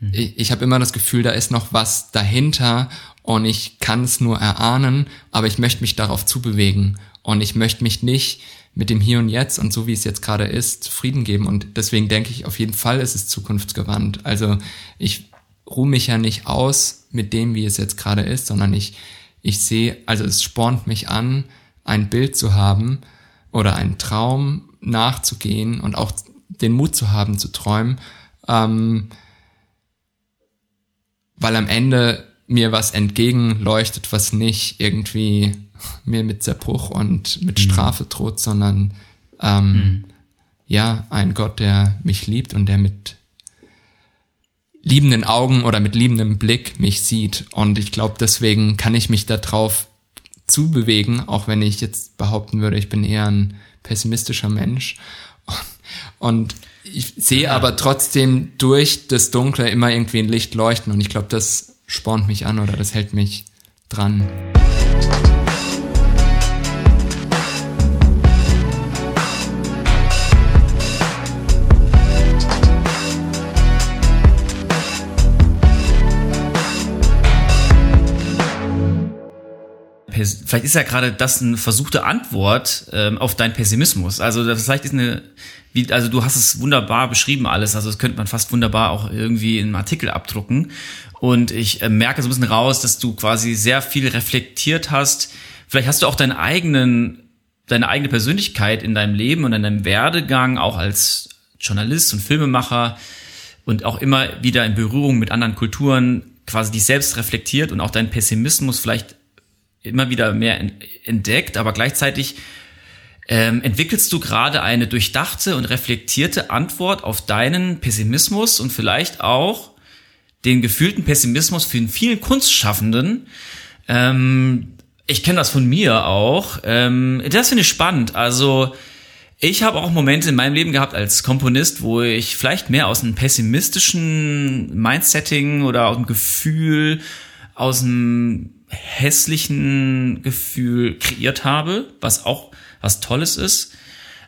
mhm. ich, ich habe immer das Gefühl, da ist noch was dahinter und ich kann es nur erahnen, aber ich möchte mich darauf zubewegen und ich möchte mich nicht mit dem Hier und Jetzt und so wie es jetzt gerade ist, zufrieden geben. Und deswegen denke ich, auf jeden Fall ist es zukunftsgewandt. Also ich ruhe mich ja nicht aus mit dem, wie es jetzt gerade ist, sondern ich, ich sehe, also es spornt mich an, ein Bild zu haben oder einen Traum nachzugehen und auch den Mut zu haben, zu träumen, ähm, weil am Ende mir was entgegenleuchtet, was nicht irgendwie mir mit Zerbruch und mit mhm. Strafe droht, sondern ähm, mhm. ja, ein Gott, der mich liebt und der mit liebenden Augen oder mit liebendem Blick mich sieht. Und ich glaube, deswegen kann ich mich darauf zubewegen, auch wenn ich jetzt behaupten würde, ich bin eher ein pessimistischer Mensch. Und ich sehe ja. aber trotzdem durch das Dunkle immer irgendwie ein Licht leuchten. Und ich glaube, das spornt mich an oder das hält mich dran. Vielleicht ist ja gerade das eine versuchte Antwort ähm, auf deinen Pessimismus. Also das vielleicht ist eine, wie, also du hast es wunderbar beschrieben alles. Also das könnte man fast wunderbar auch irgendwie in einem Artikel abdrucken. Und ich äh, merke so ein bisschen raus, dass du quasi sehr viel reflektiert hast. Vielleicht hast du auch deinen eigenen, deine eigene Persönlichkeit in deinem Leben und in deinem Werdegang auch als Journalist und Filmemacher und auch immer wieder in Berührung mit anderen Kulturen quasi dich selbst reflektiert und auch deinen Pessimismus vielleicht immer wieder mehr entdeckt, aber gleichzeitig ähm, entwickelst du gerade eine durchdachte und reflektierte Antwort auf deinen Pessimismus und vielleicht auch den gefühlten Pessimismus für vielen Kunstschaffenden. Ähm, ich kenne das von mir auch. Ähm, das finde ich spannend. Also ich habe auch Momente in meinem Leben gehabt als Komponist, wo ich vielleicht mehr aus einem pessimistischen Mindsetting oder aus dem Gefühl, aus einem hässlichen Gefühl kreiert habe, was auch was Tolles ist.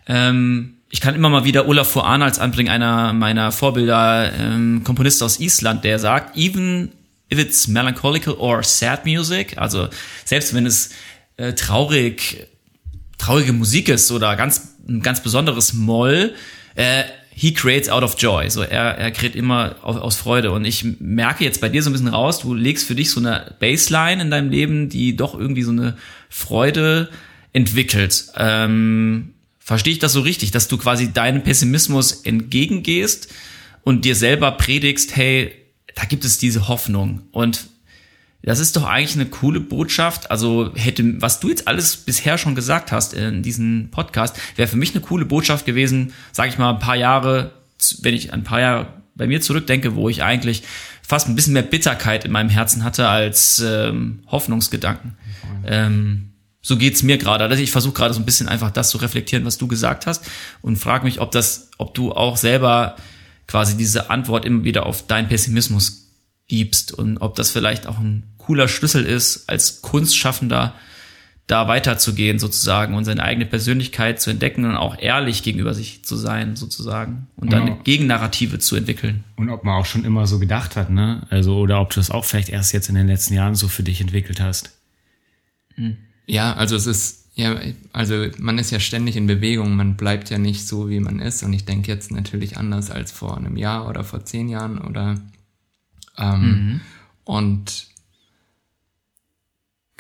Ähm, ich kann immer mal wieder Olafur Arnalds anbringen, einer meiner Vorbilder, ähm, Komponist aus Island, der sagt, even if it's melancholical or sad music, also selbst wenn es äh, traurig, traurige Musik ist oder ganz, ein ganz besonderes Moll, äh, he creates out of joy. So er, er kreiert immer aus, aus Freude. Und ich merke jetzt bei dir so ein bisschen raus, du legst für dich so eine Baseline in deinem Leben, die doch irgendwie so eine Freude entwickelt. Ähm, verstehe ich das so richtig, dass du quasi deinem Pessimismus entgegengehst und dir selber predigst, hey, da gibt es diese Hoffnung. Und das ist doch eigentlich eine coole Botschaft. Also hätte, was du jetzt alles bisher schon gesagt hast in diesem Podcast, wäre für mich eine coole Botschaft gewesen, sage ich mal, ein paar Jahre, wenn ich ein paar Jahre bei mir zurückdenke, wo ich eigentlich fast ein bisschen mehr Bitterkeit in meinem Herzen hatte als ähm, Hoffnungsgedanken. Ähm, so geht's mir gerade. Also ich versuche gerade so ein bisschen einfach das zu reflektieren, was du gesagt hast und frage mich, ob das, ob du auch selber quasi diese Antwort immer wieder auf deinen Pessimismus gibst und ob das vielleicht auch ein cooler Schlüssel ist, als Kunstschaffender da weiterzugehen sozusagen und seine eigene Persönlichkeit zu entdecken und auch ehrlich gegenüber sich zu sein sozusagen und dann eine Gegennarrative zu entwickeln. Und ob man auch schon immer so gedacht hat, ne? Also oder ob du das auch vielleicht erst jetzt in den letzten Jahren so für dich entwickelt hast. Hm. Ja, also es ist ja, also man ist ja ständig in Bewegung, man bleibt ja nicht so, wie man ist und ich denke jetzt natürlich anders als vor einem Jahr oder vor zehn Jahren oder Ähm, mhm. Und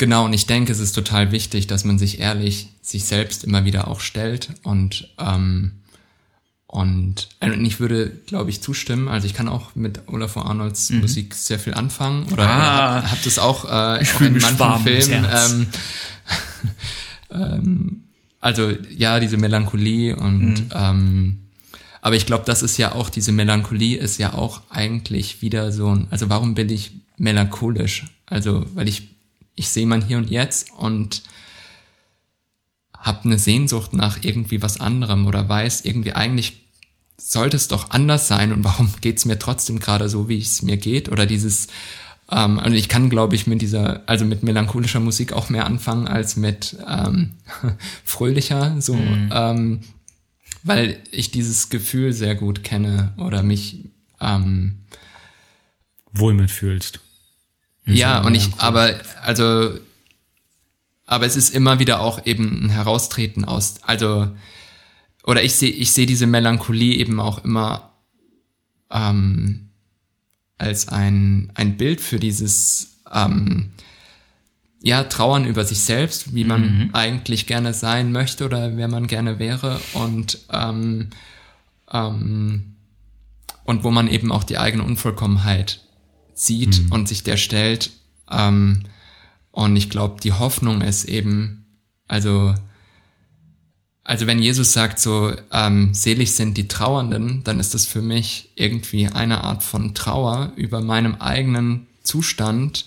genau, und ich denke, es ist total wichtig, dass man sich ehrlich sich selbst immer wieder auch stellt und ähm, und, und ich würde, glaube ich, zustimmen. Also ich kann auch mit Olaf Arnolds mhm. Musik sehr viel anfangen. Oder ah, habt hab das auch, äh, auch in manchen Filmen. Ähm, ähm, also ja, diese Melancholie und mhm. ähm, aber ich glaube, das ist ja auch, diese Melancholie ist ja auch eigentlich wieder so ein, also warum bin ich melancholisch? Also, weil ich, ich sehe mein Hier und Jetzt und habe eine Sehnsucht nach irgendwie was anderem oder weiß irgendwie eigentlich sollte es doch anders sein und warum geht's mir trotzdem gerade so, wie es mir geht oder dieses ähm, also ich kann glaube ich mit dieser also mit melancholischer Musik auch mehr anfangen als mit ähm, fröhlicher so mhm. ähm, weil ich dieses Gefühl sehr gut kenne oder mich ähm, wohl mitfühlst. Ja, und ich, aber, also, aber es ist immer wieder auch eben ein Heraustreten aus, also, oder ich sehe, ich sehe diese Melancholie eben auch immer ähm, als ein, ein Bild für dieses, ähm, ja, Trauern über sich selbst, wie man mhm. eigentlich gerne sein möchte oder wer man gerne wäre und ähm, ähm, und wo man eben auch die eigene Unvollkommenheit sieht mhm. und sich der stellt. Ähm, und ich glaube, die Hoffnung ist eben, also also wenn Jesus sagt so, ähm, selig sind die Trauernden, dann ist das für mich irgendwie eine Art von Trauer über meinem eigenen Zustand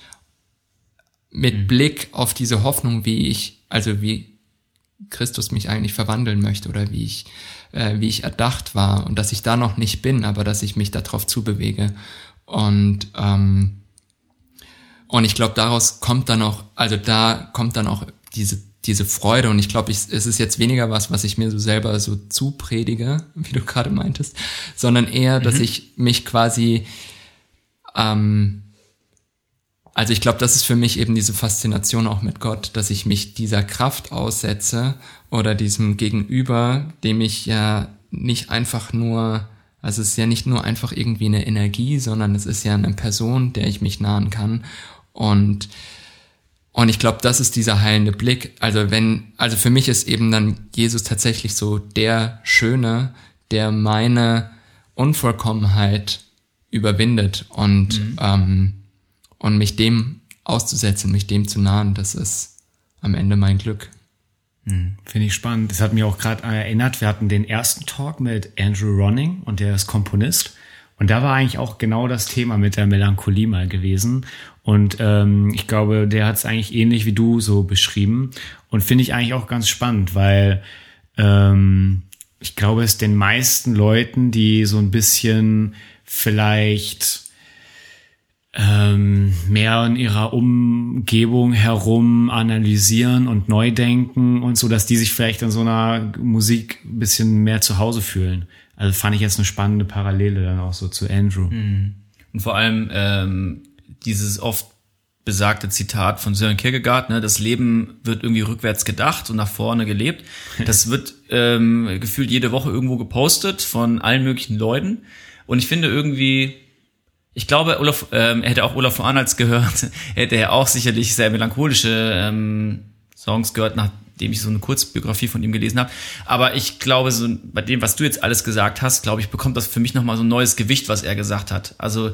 mit mhm. Blick auf diese Hoffnung, wie ich, also wie Christus mich eigentlich verwandeln möchte oder wie ich, äh, wie ich erdacht war und dass ich da noch nicht bin, aber dass ich mich darauf zubewege. Und ähm, und ich glaube, daraus kommt dann auch, also da kommt dann auch diese diese Freude und ich glaube, es ist jetzt weniger was, was ich mir so selber so zupredige, wie du gerade meintest, sondern eher, dass mhm. ich mich quasi ähm, also ich glaube, das ist für mich eben diese Faszination auch mit Gott, dass ich mich dieser Kraft aussetze oder diesem Gegenüber, dem ich ja nicht einfach nur, also es ist ja nicht nur einfach irgendwie eine Energie, sondern es ist ja eine Person, der ich mich nahen kann. Und, und ich glaube, das ist dieser heilende Blick. Also wenn, also für mich ist eben dann Jesus tatsächlich so der Schöne, der meine Unvollkommenheit überwindet und mhm. ähm, und mich dem auszusetzen, mich dem zu nahen, das ist am Ende mein Glück. Hm, Finde ich spannend. Das hat mich auch gerade erinnert, wir hatten den ersten Talk mit Andrew Ronning und der ist Komponist. Und da war eigentlich auch genau das Thema mit der Melancholie mal gewesen. Und ähm, ich glaube, der hat es eigentlich ähnlich wie du so beschrieben. Und finde ich eigentlich auch ganz spannend, weil ähm, ich glaube, es den meisten Leuten, die so ein bisschen vielleicht ähm, mehr in ihrer Umgebung herum analysieren und neu denken und so, dass die sich vielleicht in so einer Musik ein bisschen mehr zu Hause fühlen. Also fand ich jetzt eine spannende Parallele dann auch so zu Andrew. Mhm. Und vor allem ähm, dieses oft besagte Zitat von Sören Kierkegaard, ne, das Leben wird irgendwie rückwärts gedacht und nach vorne gelebt. Das wird ähm, gefühlt jede Woche irgendwo gepostet von allen möglichen Leuten. Und ich finde irgendwie, ich glaube, Olaf, ähm, er hätte auch Olaf von Arnolds gehört, hätte er auch sicherlich sehr melancholische ähm, Songs gehört, nachdem ich so eine Kurzbiografie von ihm gelesen habe. Aber ich glaube, so bei dem, was du jetzt alles gesagt hast, glaube ich, bekommt das für mich nochmal so ein neues Gewicht, was er gesagt hat. Also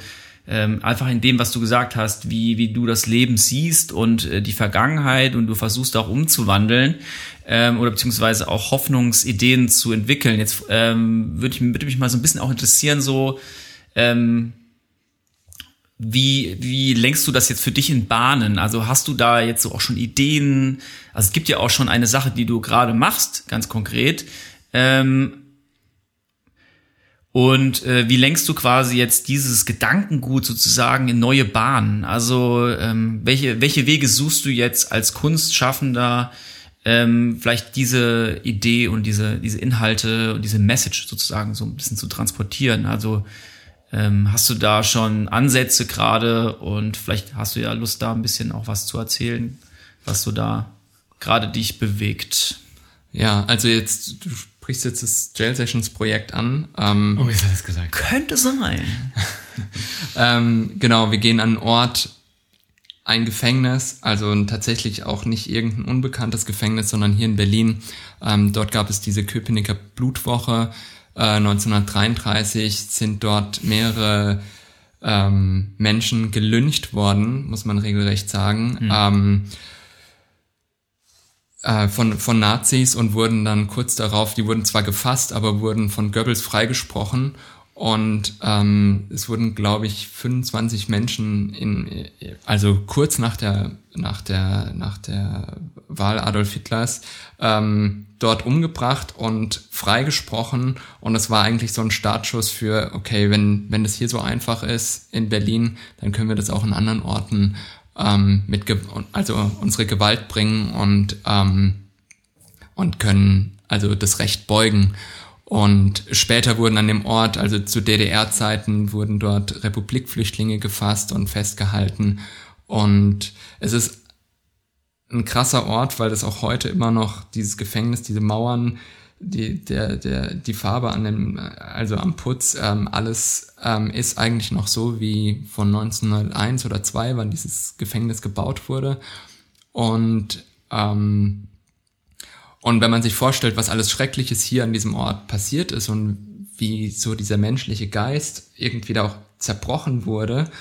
ähm, einfach in dem, was du gesagt hast, wie, wie du das Leben siehst und äh, die Vergangenheit und du versuchst auch umzuwandeln ähm, oder beziehungsweise auch Hoffnungsideen zu entwickeln. Jetzt ähm, würde ich würde mich mal so ein bisschen auch interessieren, so ähm, wie, wie lenkst du das jetzt für dich in Bahnen? Also hast du da jetzt so auch schon Ideen? Also es gibt ja auch schon eine Sache, die du gerade machst, ganz konkret. Ähm, und äh, wie lenkst du quasi jetzt dieses Gedankengut sozusagen in neue Bahnen? Also ähm, welche, welche Wege suchst du jetzt als Kunstschaffender, ähm, vielleicht diese Idee und diese, diese Inhalte und diese Message sozusagen so ein bisschen zu transportieren? Also ähm, hast du da schon Ansätze gerade und vielleicht hast du ja Lust, da ein bisschen auch was zu erzählen, was so da gerade dich bewegt? Ja, also jetzt, du sprichst jetzt das Jail Sessions Projekt an. Ähm, Oh, wie hast du das gesagt? Könnte sein. ähm, genau, wir gehen an einen Ort, ein Gefängnis, also tatsächlich auch nicht irgendein unbekanntes Gefängnis, sondern hier in Berlin. Ähm, dort gab es diese Köpenicker Blutwoche. Äh, 1933 sind dort mehrere ähm, Menschen gelyncht worden, muss man regelrecht sagen. Ähm, äh, von, von Nazis und wurden dann kurz darauf, die wurden zwar gefasst, aber wurden von Goebbels freigesprochen. Und ähm, es wurden, glaube ich, 25 Menschen in, also kurz nach der, nach der, nach der Wahl Adolf Hitlers ähm, dort umgebracht und freigesprochen. Und es war eigentlich so ein Startschuss für, okay, wenn, wenn das hier so einfach ist in Berlin, dann können wir das auch in anderen Orten ähm, mit, also unsere Gewalt bringen und, ähm, und können also das Recht beugen. Und später wurden an dem Ort, also zu DDR-Zeiten, wurden dort Republikflüchtlinge gefasst und festgehalten. Und es ist ein krasser Ort, weil das auch heute immer noch dieses Gefängnis, diese Mauern, die, der, der, die Farbe an dem, also am Putz, ähm, alles ähm, ist eigentlich noch so wie von 1901 oder 2, wann dieses Gefängnis gebaut wurde. Und ähm, und wenn man sich vorstellt, was alles Schreckliches hier an diesem Ort passiert ist und wie so dieser menschliche Geist irgendwie da auch zerbrochen wurde,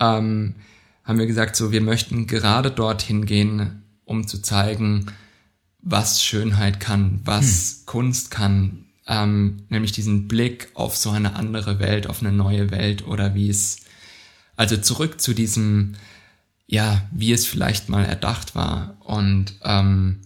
ähm, haben wir gesagt, so wir möchten gerade dorthin gehen, um zu zeigen, was Schönheit kann, was hm. Kunst kann, ähm, nämlich diesen Blick auf so eine andere Welt, auf eine neue Welt oder wie es, also zurück zu diesem, ja, wie es vielleicht mal erdacht war und ähm,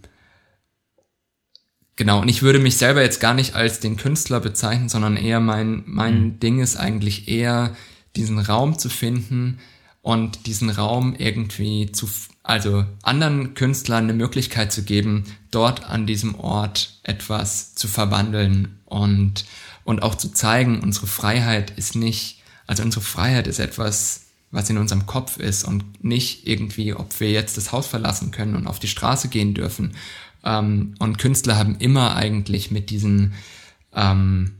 Genau, und ich würde mich selber jetzt gar nicht als den Künstler bezeichnen, sondern eher mein, mein mhm. Ding ist eigentlich eher, diesen Raum zu finden und diesen Raum irgendwie zu, also anderen Künstlern eine Möglichkeit zu geben, dort an diesem Ort etwas zu verwandeln und, und auch zu zeigen, unsere Freiheit ist nicht, also unsere Freiheit ist etwas, was in unserem Kopf ist und nicht irgendwie, ob wir jetzt das Haus verlassen können und auf die Straße gehen dürfen. Ähm, und Künstler haben immer eigentlich mit diesen ähm,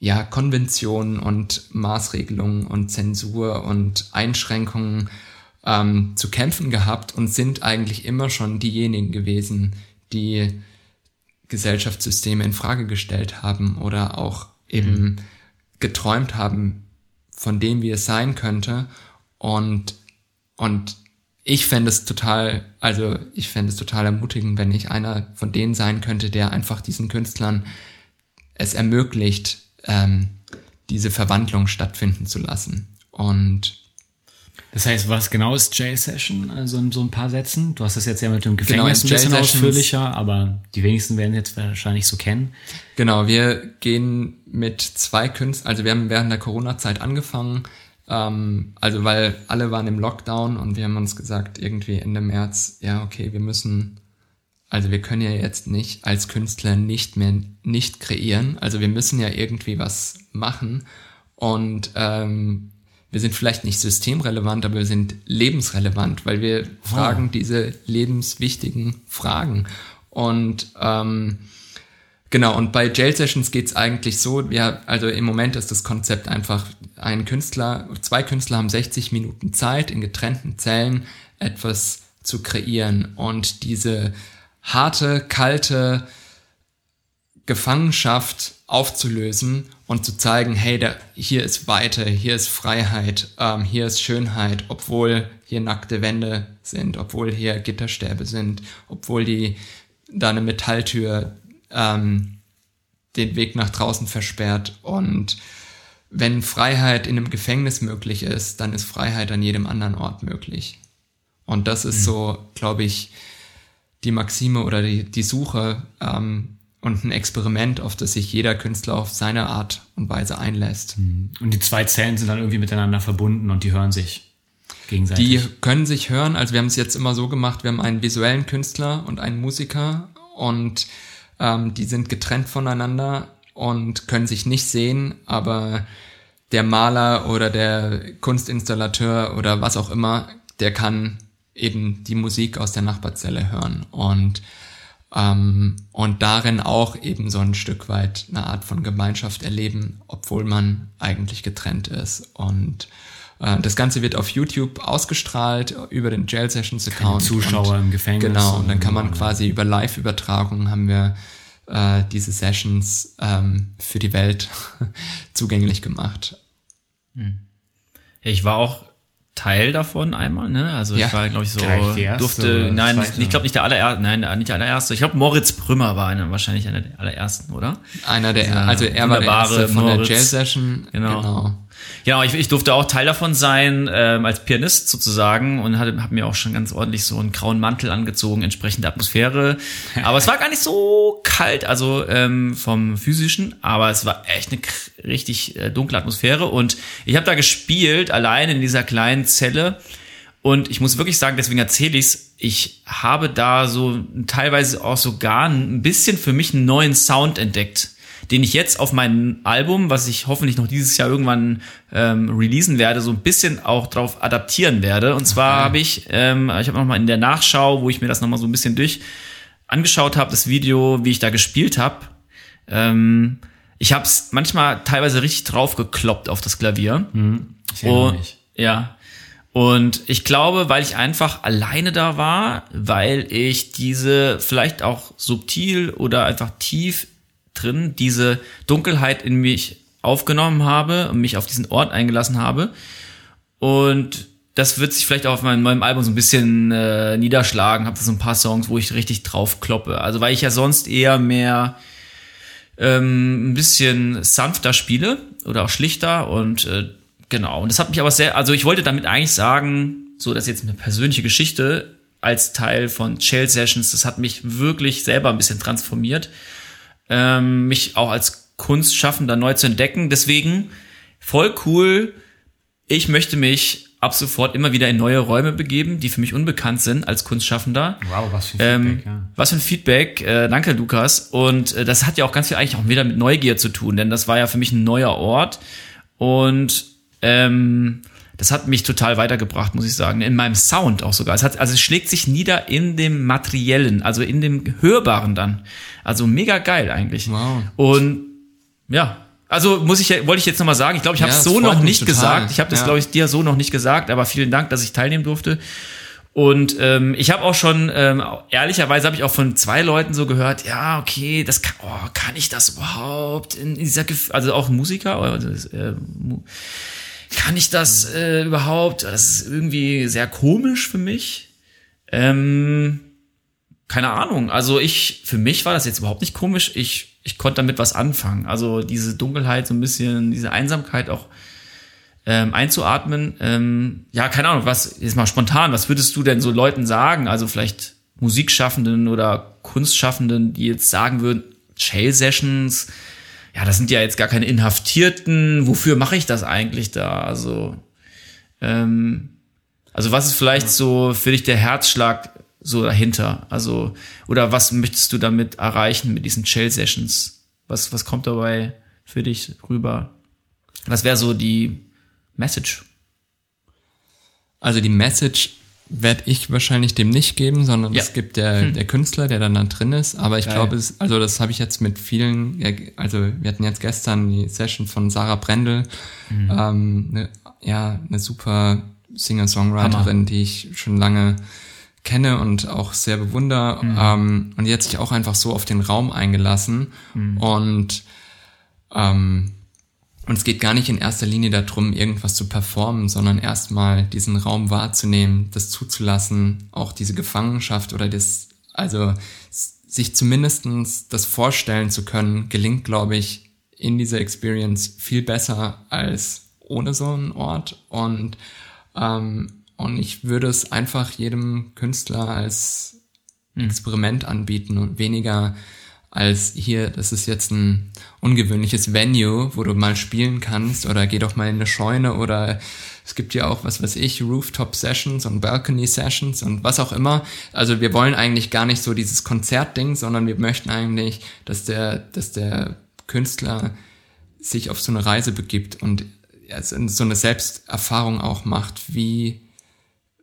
ja, Konventionen und Maßregelungen und Zensur und Einschränkungen ähm, zu kämpfen gehabt und sind eigentlich immer schon diejenigen gewesen, die Gesellschaftssysteme in Frage gestellt haben oder auch eben mhm. geträumt haben von dem, wie es sein könnte und und ich fände es total, also ich fände es total ermutigend, wenn ich einer von denen sein könnte, der einfach diesen Künstlern es ermöglicht, ähm, diese Verwandlung stattfinden zu lassen. Und das heißt, was genau ist J-Session? Also in so ein paar Sätzen. Du hast das jetzt ja mit dem Gefängnis genau, ein bisschen ausführlicher, aber die wenigsten werden jetzt wahrscheinlich so kennen. Genau, wir gehen mit zwei Künstlern, also wir haben während der Corona-Zeit angefangen, ähm, also weil alle waren im Lockdown und wir haben uns gesagt, irgendwie Ende März, ja, okay, wir müssen, also wir können ja jetzt nicht als Künstler nicht mehr nicht kreieren. Also wir müssen ja irgendwie was machen. Und ähm, wir sind vielleicht nicht systemrelevant, aber wir sind lebensrelevant, weil wir oh. fragen diese lebenswichtigen Fragen. Und ähm, Genau, und bei Jail Sessions geht's eigentlich so, ja, also im Moment ist das Konzept einfach, ein Künstler, zwei Künstler haben 60 Minuten Zeit, in getrennten Zellen etwas zu kreieren und diese harte, kalte Gefangenschaft aufzulösen und zu zeigen, hey, da, hier ist Weite, hier ist Freiheit, ähm, hier ist Schönheit, obwohl hier nackte Wände sind, obwohl hier Gitterstäbe sind, obwohl die da eine Metalltür ähm, den Weg nach draußen versperrt. Und wenn Freiheit in einem Gefängnis möglich ist, dann ist Freiheit an jedem anderen Ort möglich. Und das ist mhm. so, glaube ich, die Maxime oder die, die Suche ähm, und ein Experiment, auf das sich jeder Künstler auf seine Art und Weise einlässt. Mhm. Und die zwei Zellen sind dann irgendwie miteinander verbunden und die hören sich gegenseitig. Die können sich hören. Also wir haben es jetzt immer so gemacht, wir haben einen visuellen Künstler und einen Musiker und ähm, die sind getrennt voneinander und können sich nicht sehen, aber der Maler oder der Kunstinstallateur oder was auch immer, der kann eben die Musik aus der Nachbarzelle hören. Und ähm, und darin auch eben so ein Stück weit eine Art von Gemeinschaft erleben, obwohl man eigentlich getrennt ist. Und äh, das Ganze wird auf YouTube ausgestrahlt über den Jail Sessions Account. Keine Zuschauer und, im Gefängnis. Genau, und dann kann man quasi über Live-Übertragung haben wir äh, diese Sessions ähm, für die Welt zugänglich gemacht. Ich war auch Teil davon einmal, ne? Also Ja. ich war, glaube ich, so erste durfte, nein, zweite? ich glaube nicht der allererste, nein, nicht der allererste. Ich glaube Moritz Prümmer war einer, wahrscheinlich einer der allerersten, oder? Einer der, Dieser also er war der erste von Moritz. der Jail Session. Genau. genau. Genau, ich, ich durfte auch Teil davon sein, ähm, als Pianist sozusagen und hatte, hab mir auch schon ganz ordentlich so einen grauen Mantel angezogen, entsprechende Atmosphäre. Aber es war gar nicht so kalt, also ähm, vom physischen, aber es war echt eine richtig äh, dunkle Atmosphäre und ich habe da gespielt, allein in dieser kleinen Zelle und ich muss wirklich sagen, deswegen erzähle ich's. Ich habe da so teilweise auch sogar ein bisschen für mich einen neuen Sound entdeckt, den ich jetzt auf mein Album, was ich hoffentlich noch dieses Jahr irgendwann ähm, releasen werde, so ein bisschen auch drauf adaptieren werde. Und zwar habe ich, ähm, ich habe noch mal in der Nachschau, wo ich mir das noch mal so ein bisschen durch angeschaut habe, das Video, wie ich da gespielt habe. Ähm, ich habe es manchmal teilweise richtig drauf gekloppt auf das Klavier. Ich erinnere Oh, mich. ja. Und ich glaube, weil ich einfach alleine da war, weil ich diese vielleicht auch subtil oder einfach tief drin diese Dunkelheit in mich aufgenommen habe und mich auf diesen Ort eingelassen habe. Und das wird sich vielleicht auch auf meinem neuen Album so ein bisschen äh, niederschlagen. Habe so ein paar Songs, wo ich richtig drauf kloppe. Also weil ich ja sonst eher mehr ähm, ein bisschen sanfter spiele oder auch schlichter und äh, genau. Und das hat mich aber sehr, also ich wollte damit eigentlich sagen, so dass jetzt eine persönliche Geschichte als Teil von Shell Sessions, das hat mich wirklich selber ein bisschen transformiert, ähm, mich auch als Kunstschaffender neu zu entdecken. Deswegen voll cool. Ich möchte mich ab sofort immer wieder in neue Räume begeben, die für mich unbekannt sind als Kunstschaffender. Wow, was für ein Ähm, Feedback, ja. Was für ein Feedback. Äh, danke, Lukas. Und äh, das hat ja auch ganz viel eigentlich auch wieder mit Neugier zu tun, denn das war ja für mich ein neuer Ort. Und ähm, das hat mich total weitergebracht, muss ich sagen. In meinem Sound auch sogar. Es hat, also es schlägt sich nieder in dem Materiellen, also in dem Hörbaren dann. Also mega geil eigentlich. Wow. Und ja, also muss ich, wollte ich jetzt nochmal sagen, ich glaube, ich habe Ja, so noch nicht total. gesagt. Ich habe das, Ja. glaube ich, dir so noch nicht gesagt, aber vielen Dank, dass ich teilnehmen durfte. Und ähm, ich habe auch schon, ähm, ehrlicherweise habe ich auch von zwei Leuten so gehört, ja, okay, das kann, oh, kann ich das überhaupt in dieser, Gef also auch Musiker, also, äh, kann ich das äh, überhaupt? Das ist irgendwie sehr komisch für mich. Ähm, keine Ahnung. Also ich, für mich war das jetzt überhaupt nicht komisch. Ich, ich konnte damit was anfangen. Also diese Dunkelheit, so ein bisschen, diese Einsamkeit auch ähm, einzuatmen. Ähm, ja, keine Ahnung, was, jetzt mal spontan, was würdest du denn so Leuten sagen? Also vielleicht Musikschaffenden oder Kunstschaffenden, die jetzt sagen würden, Jail Sessions, ja, das sind ja jetzt gar keine Inhaftierten, wofür mache ich das eigentlich da? Also, ähm, also was ist vielleicht so für dich der Herzschlag so dahinter? Also, oder was möchtest du damit erreichen mit diesen Chill Sessions? Was, was kommt dabei für dich rüber? Was wäre so die Message? Also die Message werde ich wahrscheinlich dem nicht geben, sondern Ja. es gibt der, der Künstler, der dann da drin ist. Aber ich Geil. glaube, es, also das habe ich jetzt mit vielen, also wir hatten jetzt gestern die Session von Sarah Brendel, ähm, ne, ja, eine super Singer-Songwriterin, die ich schon lange kenne und auch sehr bewundere. Ähm, und die hat sich auch einfach so auf den Raum eingelassen und ähm, und es geht gar nicht in erster Linie darum, irgendwas zu performen, sondern erstmal diesen Raum wahrzunehmen, das zuzulassen, auch diese Gefangenschaft oder das, also sich zumindestens das vorstellen zu können, gelingt, glaube ich, in dieser Experience viel besser als ohne so einen Ort. Und, ähm, und ich würde es einfach jedem Künstler als Experiment anbieten und weniger als hier, das ist jetzt ein ungewöhnliches Venue, wo du mal spielen kannst oder geh doch mal in eine Scheune oder es gibt ja auch, was weiß ich, Rooftop Sessions und Balcony Sessions und was auch immer. Also wir wollen eigentlich gar nicht so dieses Konzertding, sondern wir möchten eigentlich, dass der, dass der Künstler sich auf so eine Reise begibt und so eine Selbsterfahrung auch macht, wie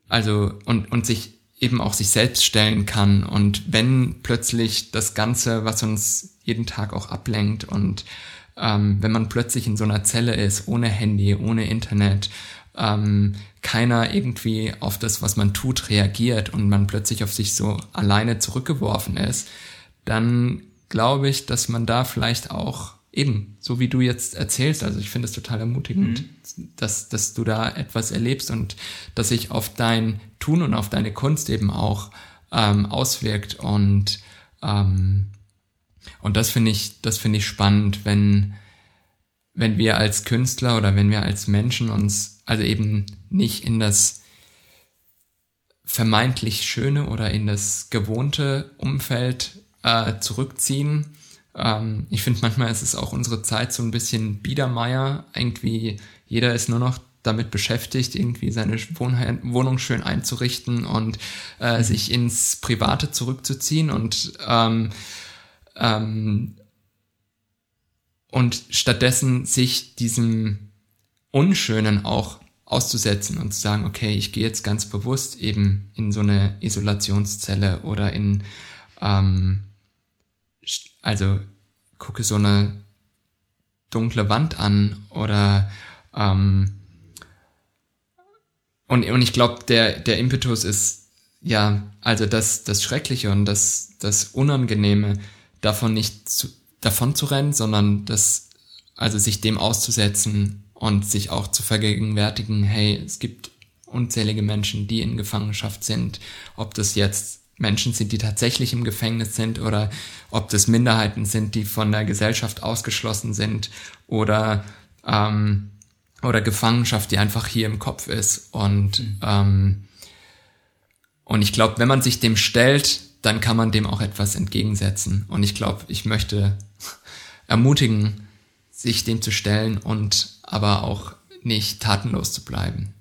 also und und sich eben auch sich selbst stellen kann. Und wenn plötzlich das Ganze, was uns jeden Tag auch ablenkt und ähm, wenn man plötzlich in so einer Zelle ist, ohne Handy, ohne Internet, ähm, keiner irgendwie auf das, was man tut, reagiert und man plötzlich auf sich so alleine zurückgeworfen ist, dann glaube ich, dass man da vielleicht auch eben, so wie du jetzt erzählst, also ich finde es total ermutigend, mhm. dass, dass du da etwas erlebst und dass sich auf dein Tun und auf deine Kunst eben auch ähm, auswirkt und ähm, und das finde ich, das finde ich spannend, wenn wenn wir als Künstler oder wenn wir als Menschen uns also eben nicht in das vermeintlich schöne oder in das gewohnte Umfeld äh, zurückziehen. Ähm, ich finde, manchmal ist es auch unsere Zeit so ein bisschen Biedermeier. Irgendwie jeder ist nur noch damit beschäftigt, irgendwie seine Wohnung schön einzurichten und äh, mhm. sich ins Private zurückzuziehen und ähm, ähm, und stattdessen sich diesem Unschönen auch auszusetzen und zu sagen, okay, ich gehe jetzt ganz bewusst eben in so eine Isolationszelle oder in, ähm, also gucke so eine dunkle Wand an oder ähm, und, und ich glaube, der, der Impetus ist ja, also das, das Schreckliche und das, das Unangenehme davon nicht zu, davon zu rennen, sondern das, also sich dem auszusetzen und sich auch zu vergegenwärtigen, hey, es gibt unzählige Menschen, die in Gefangenschaft sind, ob das jetzt Menschen sind, die tatsächlich im Gefängnis sind oder ob das Minderheiten sind, die von der Gesellschaft ausgeschlossen sind oder ähm, oder Gefangenschaft, die einfach hier im Kopf ist und mhm. ähm, und ich glaube, wenn man sich dem stellt, dann kann man dem auch etwas entgegensetzen und ich glaube, ich möchte ermutigen, sich dem zu stellen und aber auch nicht tatenlos zu bleiben.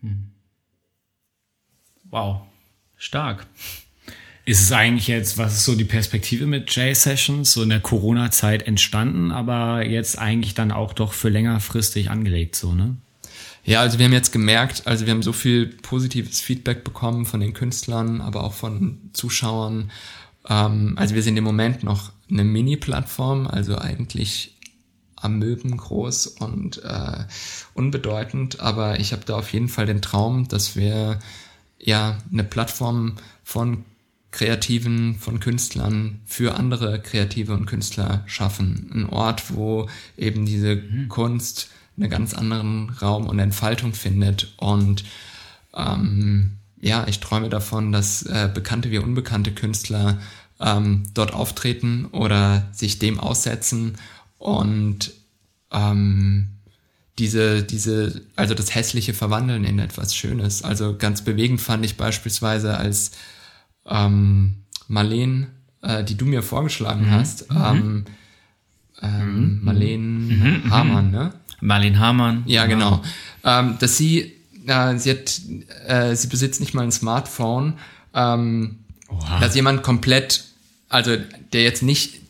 Hm. Wow, stark. Ist es eigentlich jetzt, was ist so die Perspektive mit J-Sessions, so in der Corona-Zeit entstanden, aber jetzt eigentlich dann auch doch für längerfristig angelegt, so, ne? Ja, also wir haben jetzt gemerkt, also wir haben so viel positives Feedback bekommen von den Künstlern, aber auch von Zuschauern. Ähm, also wir sind im Moment noch eine Mini-Plattform, also eigentlich Amöben groß und äh, unbedeutend, aber ich habe da auf jeden Fall den Traum, dass wir ja eine Plattform von Kreativen, von Künstlern für andere Kreative und Künstler schaffen. Ein Ort, wo eben diese mhm. Kunst einen ganz anderen Raum und Entfaltung findet. Und ähm, ja, ich träume davon, dass äh, bekannte wie unbekannte Künstler ähm, dort auftreten oder sich dem aussetzen und ähm, diese, diese, also das Hässliche verwandeln in etwas Schönes. Also ganz bewegend fand ich beispielsweise, als ähm, Marleen, äh, die du mir vorgeschlagen mhm. hast, mhm. ähm, ähm, mhm. Marleen mhm. mhm. Hamann, ne? Marleen Hamann. Ja, genau. Ähm, dass sie, äh, sie hat, äh, sie besitzt nicht mal ein Smartphone, ähm, wow. dass jemand komplett, also der jetzt nicht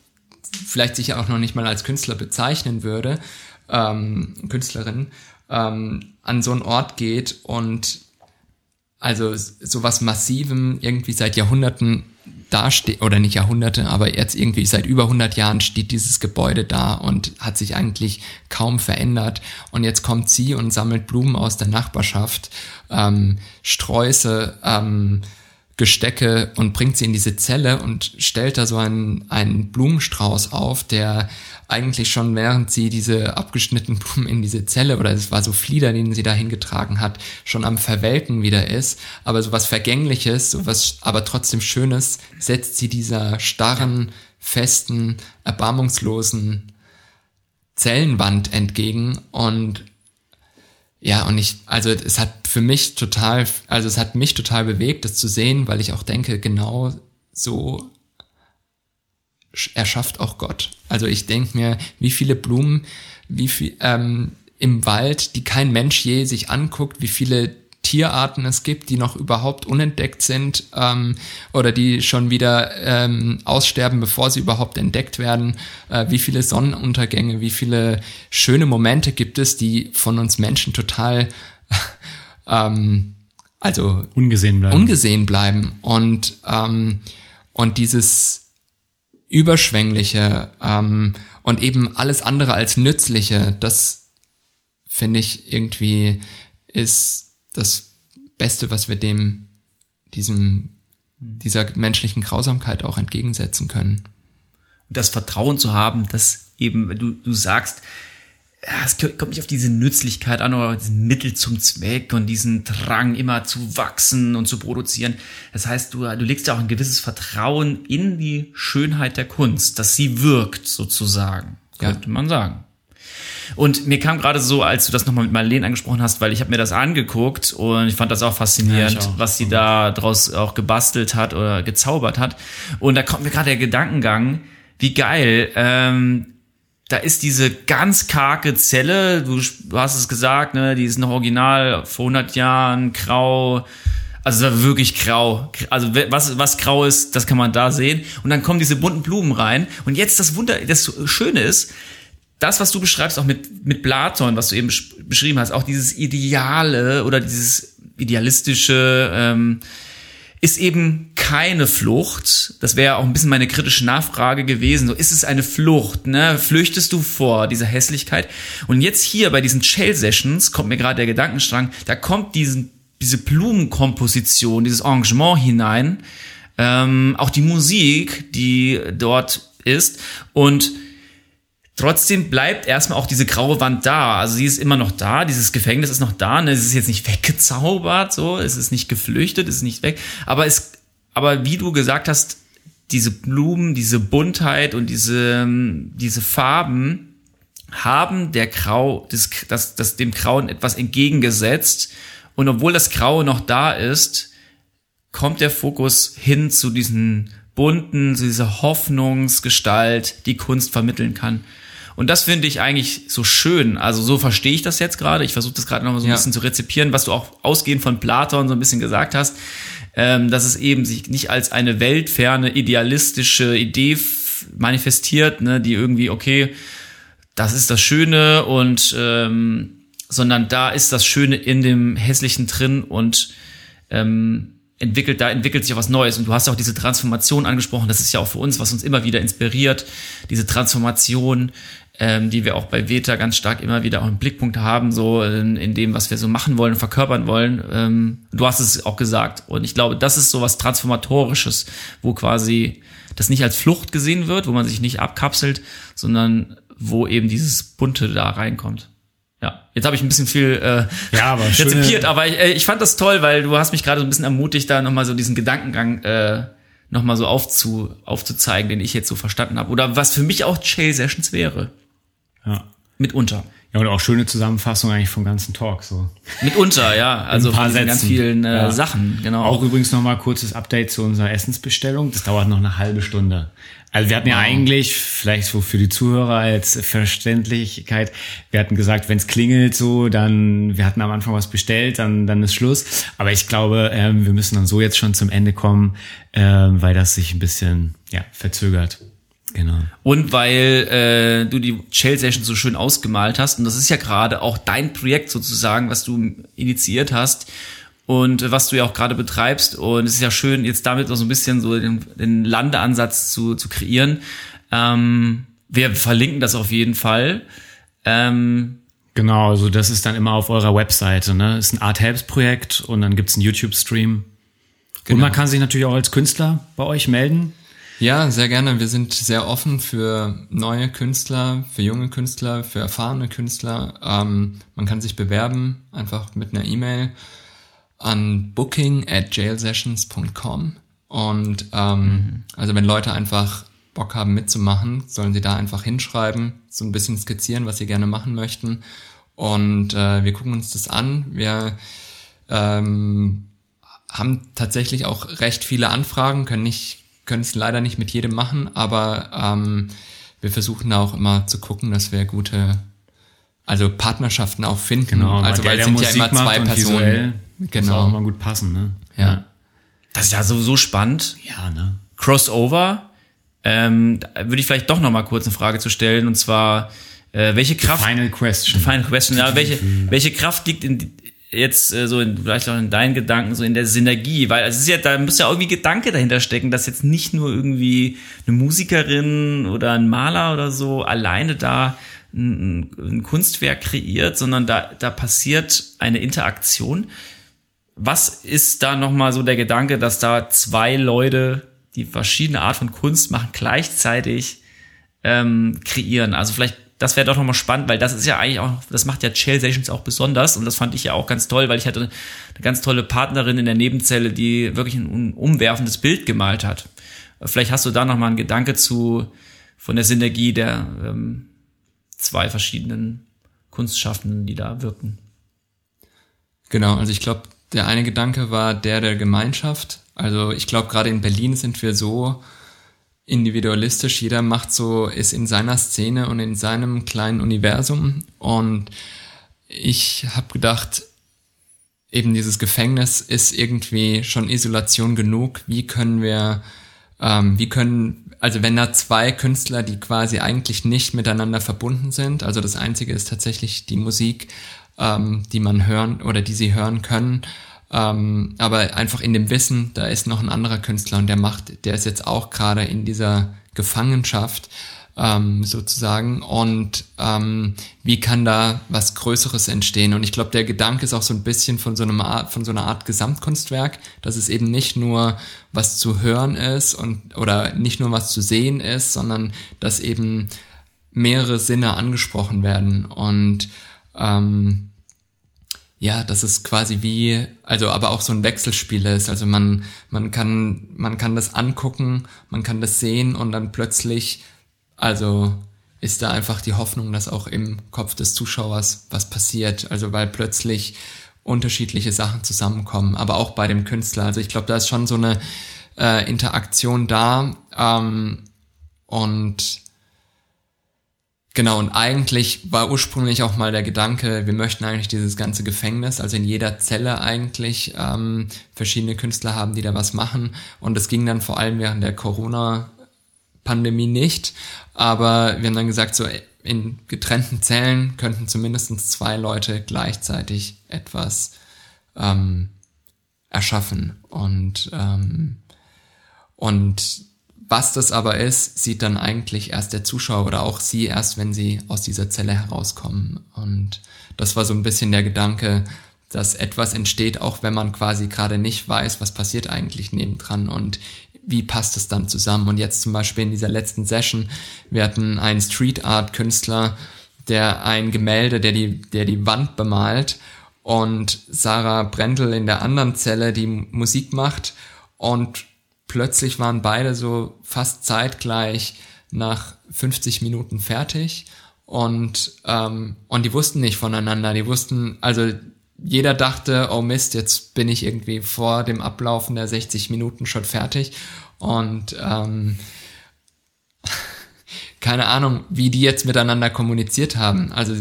vielleicht sich auch noch nicht mal als Künstler bezeichnen würde, ähm, Künstlerin, an so einen Ort geht und also sowas Massivem irgendwie seit Jahrhunderten dasteht, oder nicht Jahrhunderte, aber jetzt irgendwie seit über 100 Jahren steht dieses Gebäude da und hat sich eigentlich kaum verändert. Und jetzt kommt sie und sammelt Blumen aus der Nachbarschaft, ähm, Sträuße, ähm, Gestecke und bringt sie in diese Zelle und stellt da so einen, einen Blumenstrauß auf, der eigentlich schon während sie diese abgeschnittenen Blumen in diese Zelle oder es war so Flieder, den sie da hingetragen hat, schon am Verwelken wieder ist. Aber so was Vergängliches, so was aber trotzdem Schönes, setzt sie dieser starren, festen, erbarmungslosen Zellenwand entgegen und ja, und ich, also es hat für mich total, also es hat mich total bewegt, das zu sehen, weil ich auch denke, genau so erschafft auch Gott. Also ich denke mir, wie viele Blumen, wie viel ähm, im Wald, die kein Mensch je sich anguckt, wie viele Tierarten es gibt, die noch überhaupt unentdeckt sind ähm, oder die schon wieder ähm, aussterben, bevor sie überhaupt entdeckt werden. Äh, wie viele Sonnenuntergänge, wie viele schöne Momente gibt es, die von uns Menschen total ähm, also ungesehen bleiben. ungesehen bleiben und ähm, und dieses überschwängliche ähm, und eben alles andere als nützliche, das finde ich irgendwie ist das Beste, was wir dem diesem dieser menschlichen Grausamkeit auch entgegensetzen können. das Vertrauen zu haben, dass eben, du, du sagst, ja, es kommt nicht auf diese Nützlichkeit an oder diesen Mittel zum Zweck und diesen Drang immer zu wachsen und zu produzieren. Das heißt, du, du legst ja auch ein gewisses Vertrauen in die Schönheit der Kunst, dass sie wirkt sozusagen, könnte Ja. man sagen. Und mir kam gerade so, als du das nochmal mit Marlene angesprochen hast, weil ich habe mir das angeguckt und ich fand das auch faszinierend, Ja, auch. was sie da draus auch gebastelt hat oder gezaubert hat. Und da kommt mir gerade der Gedankengang, wie geil, ähm, da ist diese ganz karge Zelle, du hast es gesagt, ne, die ist noch original vor 100 Jahren grau, also wirklich grau. Also was, was grau ist, das kann man da sehen. Und dann kommen diese bunten Blumen rein. Und jetzt das Wunder, das Schöne ist, das, was du beschreibst, auch mit, mit Platon, was du eben besch- beschrieben hast, auch dieses Ideale oder dieses idealistische, ähm, ist eben keine Flucht. Das wäre auch ein bisschen meine kritische Nachfrage gewesen. So, ist es eine Flucht? Ne? Flüchtest du vor dieser Hässlichkeit? Und jetzt hier bei diesen Shell Sessions kommt mir gerade der Gedankenstrang, da kommt diesen, diese Blumenkomposition, dieses Arrangement hinein, ähm, auch die Musik, die dort ist und Trotzdem bleibt erstmal auch diese graue Wand da. Also sie ist immer noch da, dieses Gefängnis ist noch da. Ne? Es ist jetzt nicht weggezaubert, so, es ist nicht geflüchtet, es ist nicht weg. Aber es, aber wie du gesagt hast, diese Blumen, diese Buntheit und diese, ähm, diese Farben haben der Grau, das, das, das dem Grauen etwas entgegengesetzt. Und obwohl das Graue noch da ist, kommt der Fokus hin zu diesen bunten, zu dieser Hoffnungsgestalt, die Kunst vermitteln kann. Und das finde ich eigentlich so schön. Also so verstehe ich das jetzt gerade. Ich versuche das gerade noch mal so ein Ja. bisschen zu rezipieren, was du auch ausgehend von Platon so ein bisschen gesagt hast, ähm, dass es eben sich nicht als eine weltferne, idealistische Idee manifestiert, ne, die irgendwie, okay, das ist das Schöne und ähm, sondern da ist das Schöne in dem Hässlichen drin und ähm, entwickelt, da entwickelt sich auch was Neues. Und du hast auch diese Transformation angesprochen, das ist ja auch für uns, was uns immer wieder inspiriert, diese Transformation, ähm, die wir auch bei Veta ganz stark immer wieder auch im Blickpunkt haben, so in, in dem, was wir so machen wollen, verkörpern wollen. Ähm, du hast es auch gesagt. Und ich glaube, das ist so was Transformatorisches, wo quasi das nicht als Flucht gesehen wird, wo man sich nicht abkapselt, sondern wo eben dieses Bunte da reinkommt. Ja, jetzt habe ich ein bisschen viel äh, Ja, aber rezipiert, aber ich, äh, ich fand das toll, weil du hast mich gerade so ein bisschen ermutigt, da nochmal so diesen Gedankengang äh, nochmal so aufzu, aufzuzeigen, den ich jetzt so verstanden habe. Oder was für mich auch Chill Sessions wäre. Ja. Mitunter. Ja, und auch schöne Zusammenfassung eigentlich vom ganzen Talk, so. Mitunter, ja. Also von ganz vielen äh, Ja. Sachen, genau. Auch übrigens nochmal kurzes Update zu unserer Essensbestellung. Das dauert noch eine halbe Stunde. Also wir hatten ja eigentlich, vielleicht so für die Zuhörer als Verständlichkeit, wir hatten gesagt, wenn es klingelt so, dann, wir hatten am Anfang was bestellt, dann, dann ist Schluss. Aber ich glaube, ähm, wir müssen dann so jetzt schon zum Ende kommen, ähm, weil das sich ein bisschen ja, verzögert. Genau. Und weil äh, du die Shell Session so schön ausgemalt hast, und das ist ja gerade auch dein Projekt sozusagen, was du initiiert hast und was du ja auch gerade betreibst. Und es ist ja schön, jetzt damit auch so ein bisschen so den, den Landeansatz zu, zu kreieren. Ähm, wir verlinken das auf jeden Fall. Ähm, Genau, also das ist dann immer auf eurer Webseite. Ne? Ist ein Art Helps Projekt und dann gibt's einen YouTube-Stream. Und man kann sich natürlich auch als Künstler bei euch melden. Ja, sehr gerne. Wir sind sehr offen für neue Künstler, für junge Künstler, für erfahrene Künstler. Ähm, man kann sich bewerben, einfach mit einer E-Mail an booking at jailsessions.com. Und ähm, also wenn Leute einfach Bock haben mitzumachen, sollen sie da einfach hinschreiben, so ein bisschen skizzieren, was sie gerne machen möchten. Und äh, wir gucken uns das an. Wir ähm, haben tatsächlich auch recht viele Anfragen, können nicht, können es leider nicht mit jedem machen, aber ähm, wir versuchen auch immer zu gucken, dass wir gute, also Partnerschaften auch finden. Genau, also weil es sind ja immer zwei Personen. Muss auch Genau. immer gut passen, ne? Ja. das ist ja sowieso spannend. Ja, ne? Crossover. Ähm, da würde ich vielleicht doch noch mal kurz eine Frage zu stellen, und zwar, äh, welche Kraft... Final question. Final question. Ja, welche, welche Kraft liegt in, jetzt äh, so in, vielleicht auch in deinen Gedanken, so in der Synergie, weil es ist ja, da muss ja irgendwie Gedanke dahinter stecken, dass jetzt nicht nur irgendwie eine Musikerin oder ein Maler oder so alleine da ein, ein Kunstwerk kreiert, sondern da, da passiert eine Interaktion. Was ist da nochmal so der Gedanke, dass da zwei Leute, die verschiedene Art von Kunst machen, gleichzeitig ähm, kreieren? Also vielleicht das wäre doch nochmal spannend, weil das ist ja eigentlich auch, das macht ja Chill Sessions auch besonders und das fand ich ja auch ganz toll, weil ich hatte eine ganz tolle Partnerin in der Nebenzelle, die wirklich ein umwerfendes Bild gemalt hat. Vielleicht hast du da nochmal einen Gedanke zu von der Synergie der ähm, zwei verschiedenen Kunstschaffenden, die da wirken. Genau, also ich glaube, der eine Gedanke war der der Gemeinschaft. Also ich glaube, gerade in Berlin sind wir so individualistisch. Jeder macht so, ist in seiner Szene und in seinem kleinen Universum. Und ich habe gedacht, eben dieses Gefängnis ist irgendwie schon Isolation genug. Wie können wir, ähm, wie können, also wenn da zwei Künstler, die quasi eigentlich nicht miteinander verbunden sind, also das Einzige ist tatsächlich die Musik, ähm, die man hören oder die sie hören können, ähm, aber einfach in dem Wissen, da ist noch ein anderer Künstler und der macht, der ist jetzt auch gerade in dieser Gefangenschaft ähm, sozusagen. Und ähm, wie kann da was Größeres entstehen? Und ich glaube, der Gedanke ist auch so ein bisschen von so einem Art, von so einer Art Gesamtkunstwerk, dass es eben nicht nur was zu hören ist und oder nicht nur was zu sehen ist, sondern dass eben mehrere Sinne angesprochen werden und ähm, ja, dass es quasi wie, also aber auch so ein Wechselspiel ist. Also man, man kann, man kann das angucken, man kann das sehen und dann plötzlich, also ist da einfach die Hoffnung, dass auch im Kopf des Zuschauers was passiert. Also weil plötzlich unterschiedliche Sachen zusammenkommen, aber auch bei dem Künstler. Also ich glaube, da ist schon so eine äh, Interaktion da ähm, und Genau, und eigentlich war ursprünglich auch mal der Gedanke, wir möchten eigentlich dieses ganze Gefängnis, also in jeder Zelle eigentlich ähm, verschiedene Künstler haben, die da was machen. Und das ging dann vor allem während der Corona-Pandemie nicht. Aber wir haben dann gesagt, so in getrennten Zellen könnten zumindest zwei Leute gleichzeitig etwas ähm, erschaffen. Und, ähm, und was das aber ist, sieht dann eigentlich erst der Zuschauer oder auch sie erst, wenn sie aus dieser Zelle herauskommen. Und das war so ein bisschen der Gedanke, dass etwas entsteht, auch wenn man quasi gerade nicht weiß, was passiert eigentlich nebendran und wie passt es dann zusammen. Und jetzt zum Beispiel in dieser letzten Session, wir hatten einen Street Art Künstler, der ein Gemälde, der die, der die Wand bemalt und Sarah Brendel in der anderen Zelle, die Musik macht und plötzlich waren beide so fast zeitgleich nach 50 Minuten fertig und ähm, und die wussten nicht voneinander. Die wussten, also jeder dachte, oh Mist, jetzt bin ich irgendwie vor dem Ablaufen der 60 Minuten schon fertig und ähm, keine Ahnung, wie die jetzt miteinander kommuniziert haben. Also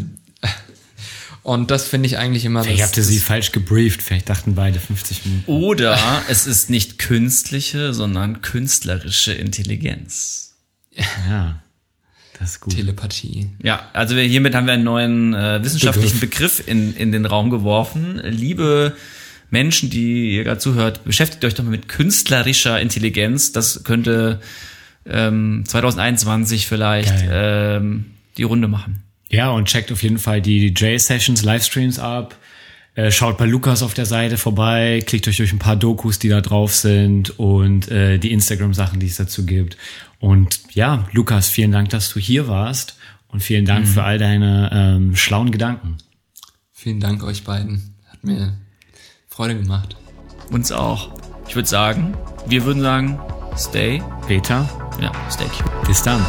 und das finde ich eigentlich immer. Vielleicht habt ihr sie falsch gebrieft, vielleicht dachten beide 50 Minuten. Oder es ist nicht künstliche, sondern künstlerische Intelligenz. Ja. Das ist gut. Telepathie. Ja, also wir, hiermit haben wir einen neuen äh, wissenschaftlichen Begriff, Begriff in, in den Raum geworfen. Liebe Menschen, die ihr gerade zuhört, beschäftigt euch doch mal mit künstlerischer Intelligenz. Das könnte ähm, 2021 vielleicht ähm, die Runde machen. Ja, und checkt auf jeden Fall die J-Sessions, Livestreams ab. Äh, schaut bei Lukas auf der Seite vorbei, klickt euch durch ein paar Dokus, die da drauf sind und äh, die Instagram-Sachen, die es dazu gibt. Und ja, Lukas, vielen Dank, dass du hier warst und vielen Dank mhm. für all deine ähm, schlauen Gedanken. Vielen Dank euch beiden. Hat mir Freude gemacht. Uns auch. Ich würde sagen, wir würden sagen, stay. Peter. Ja, stay cute. Bis dann.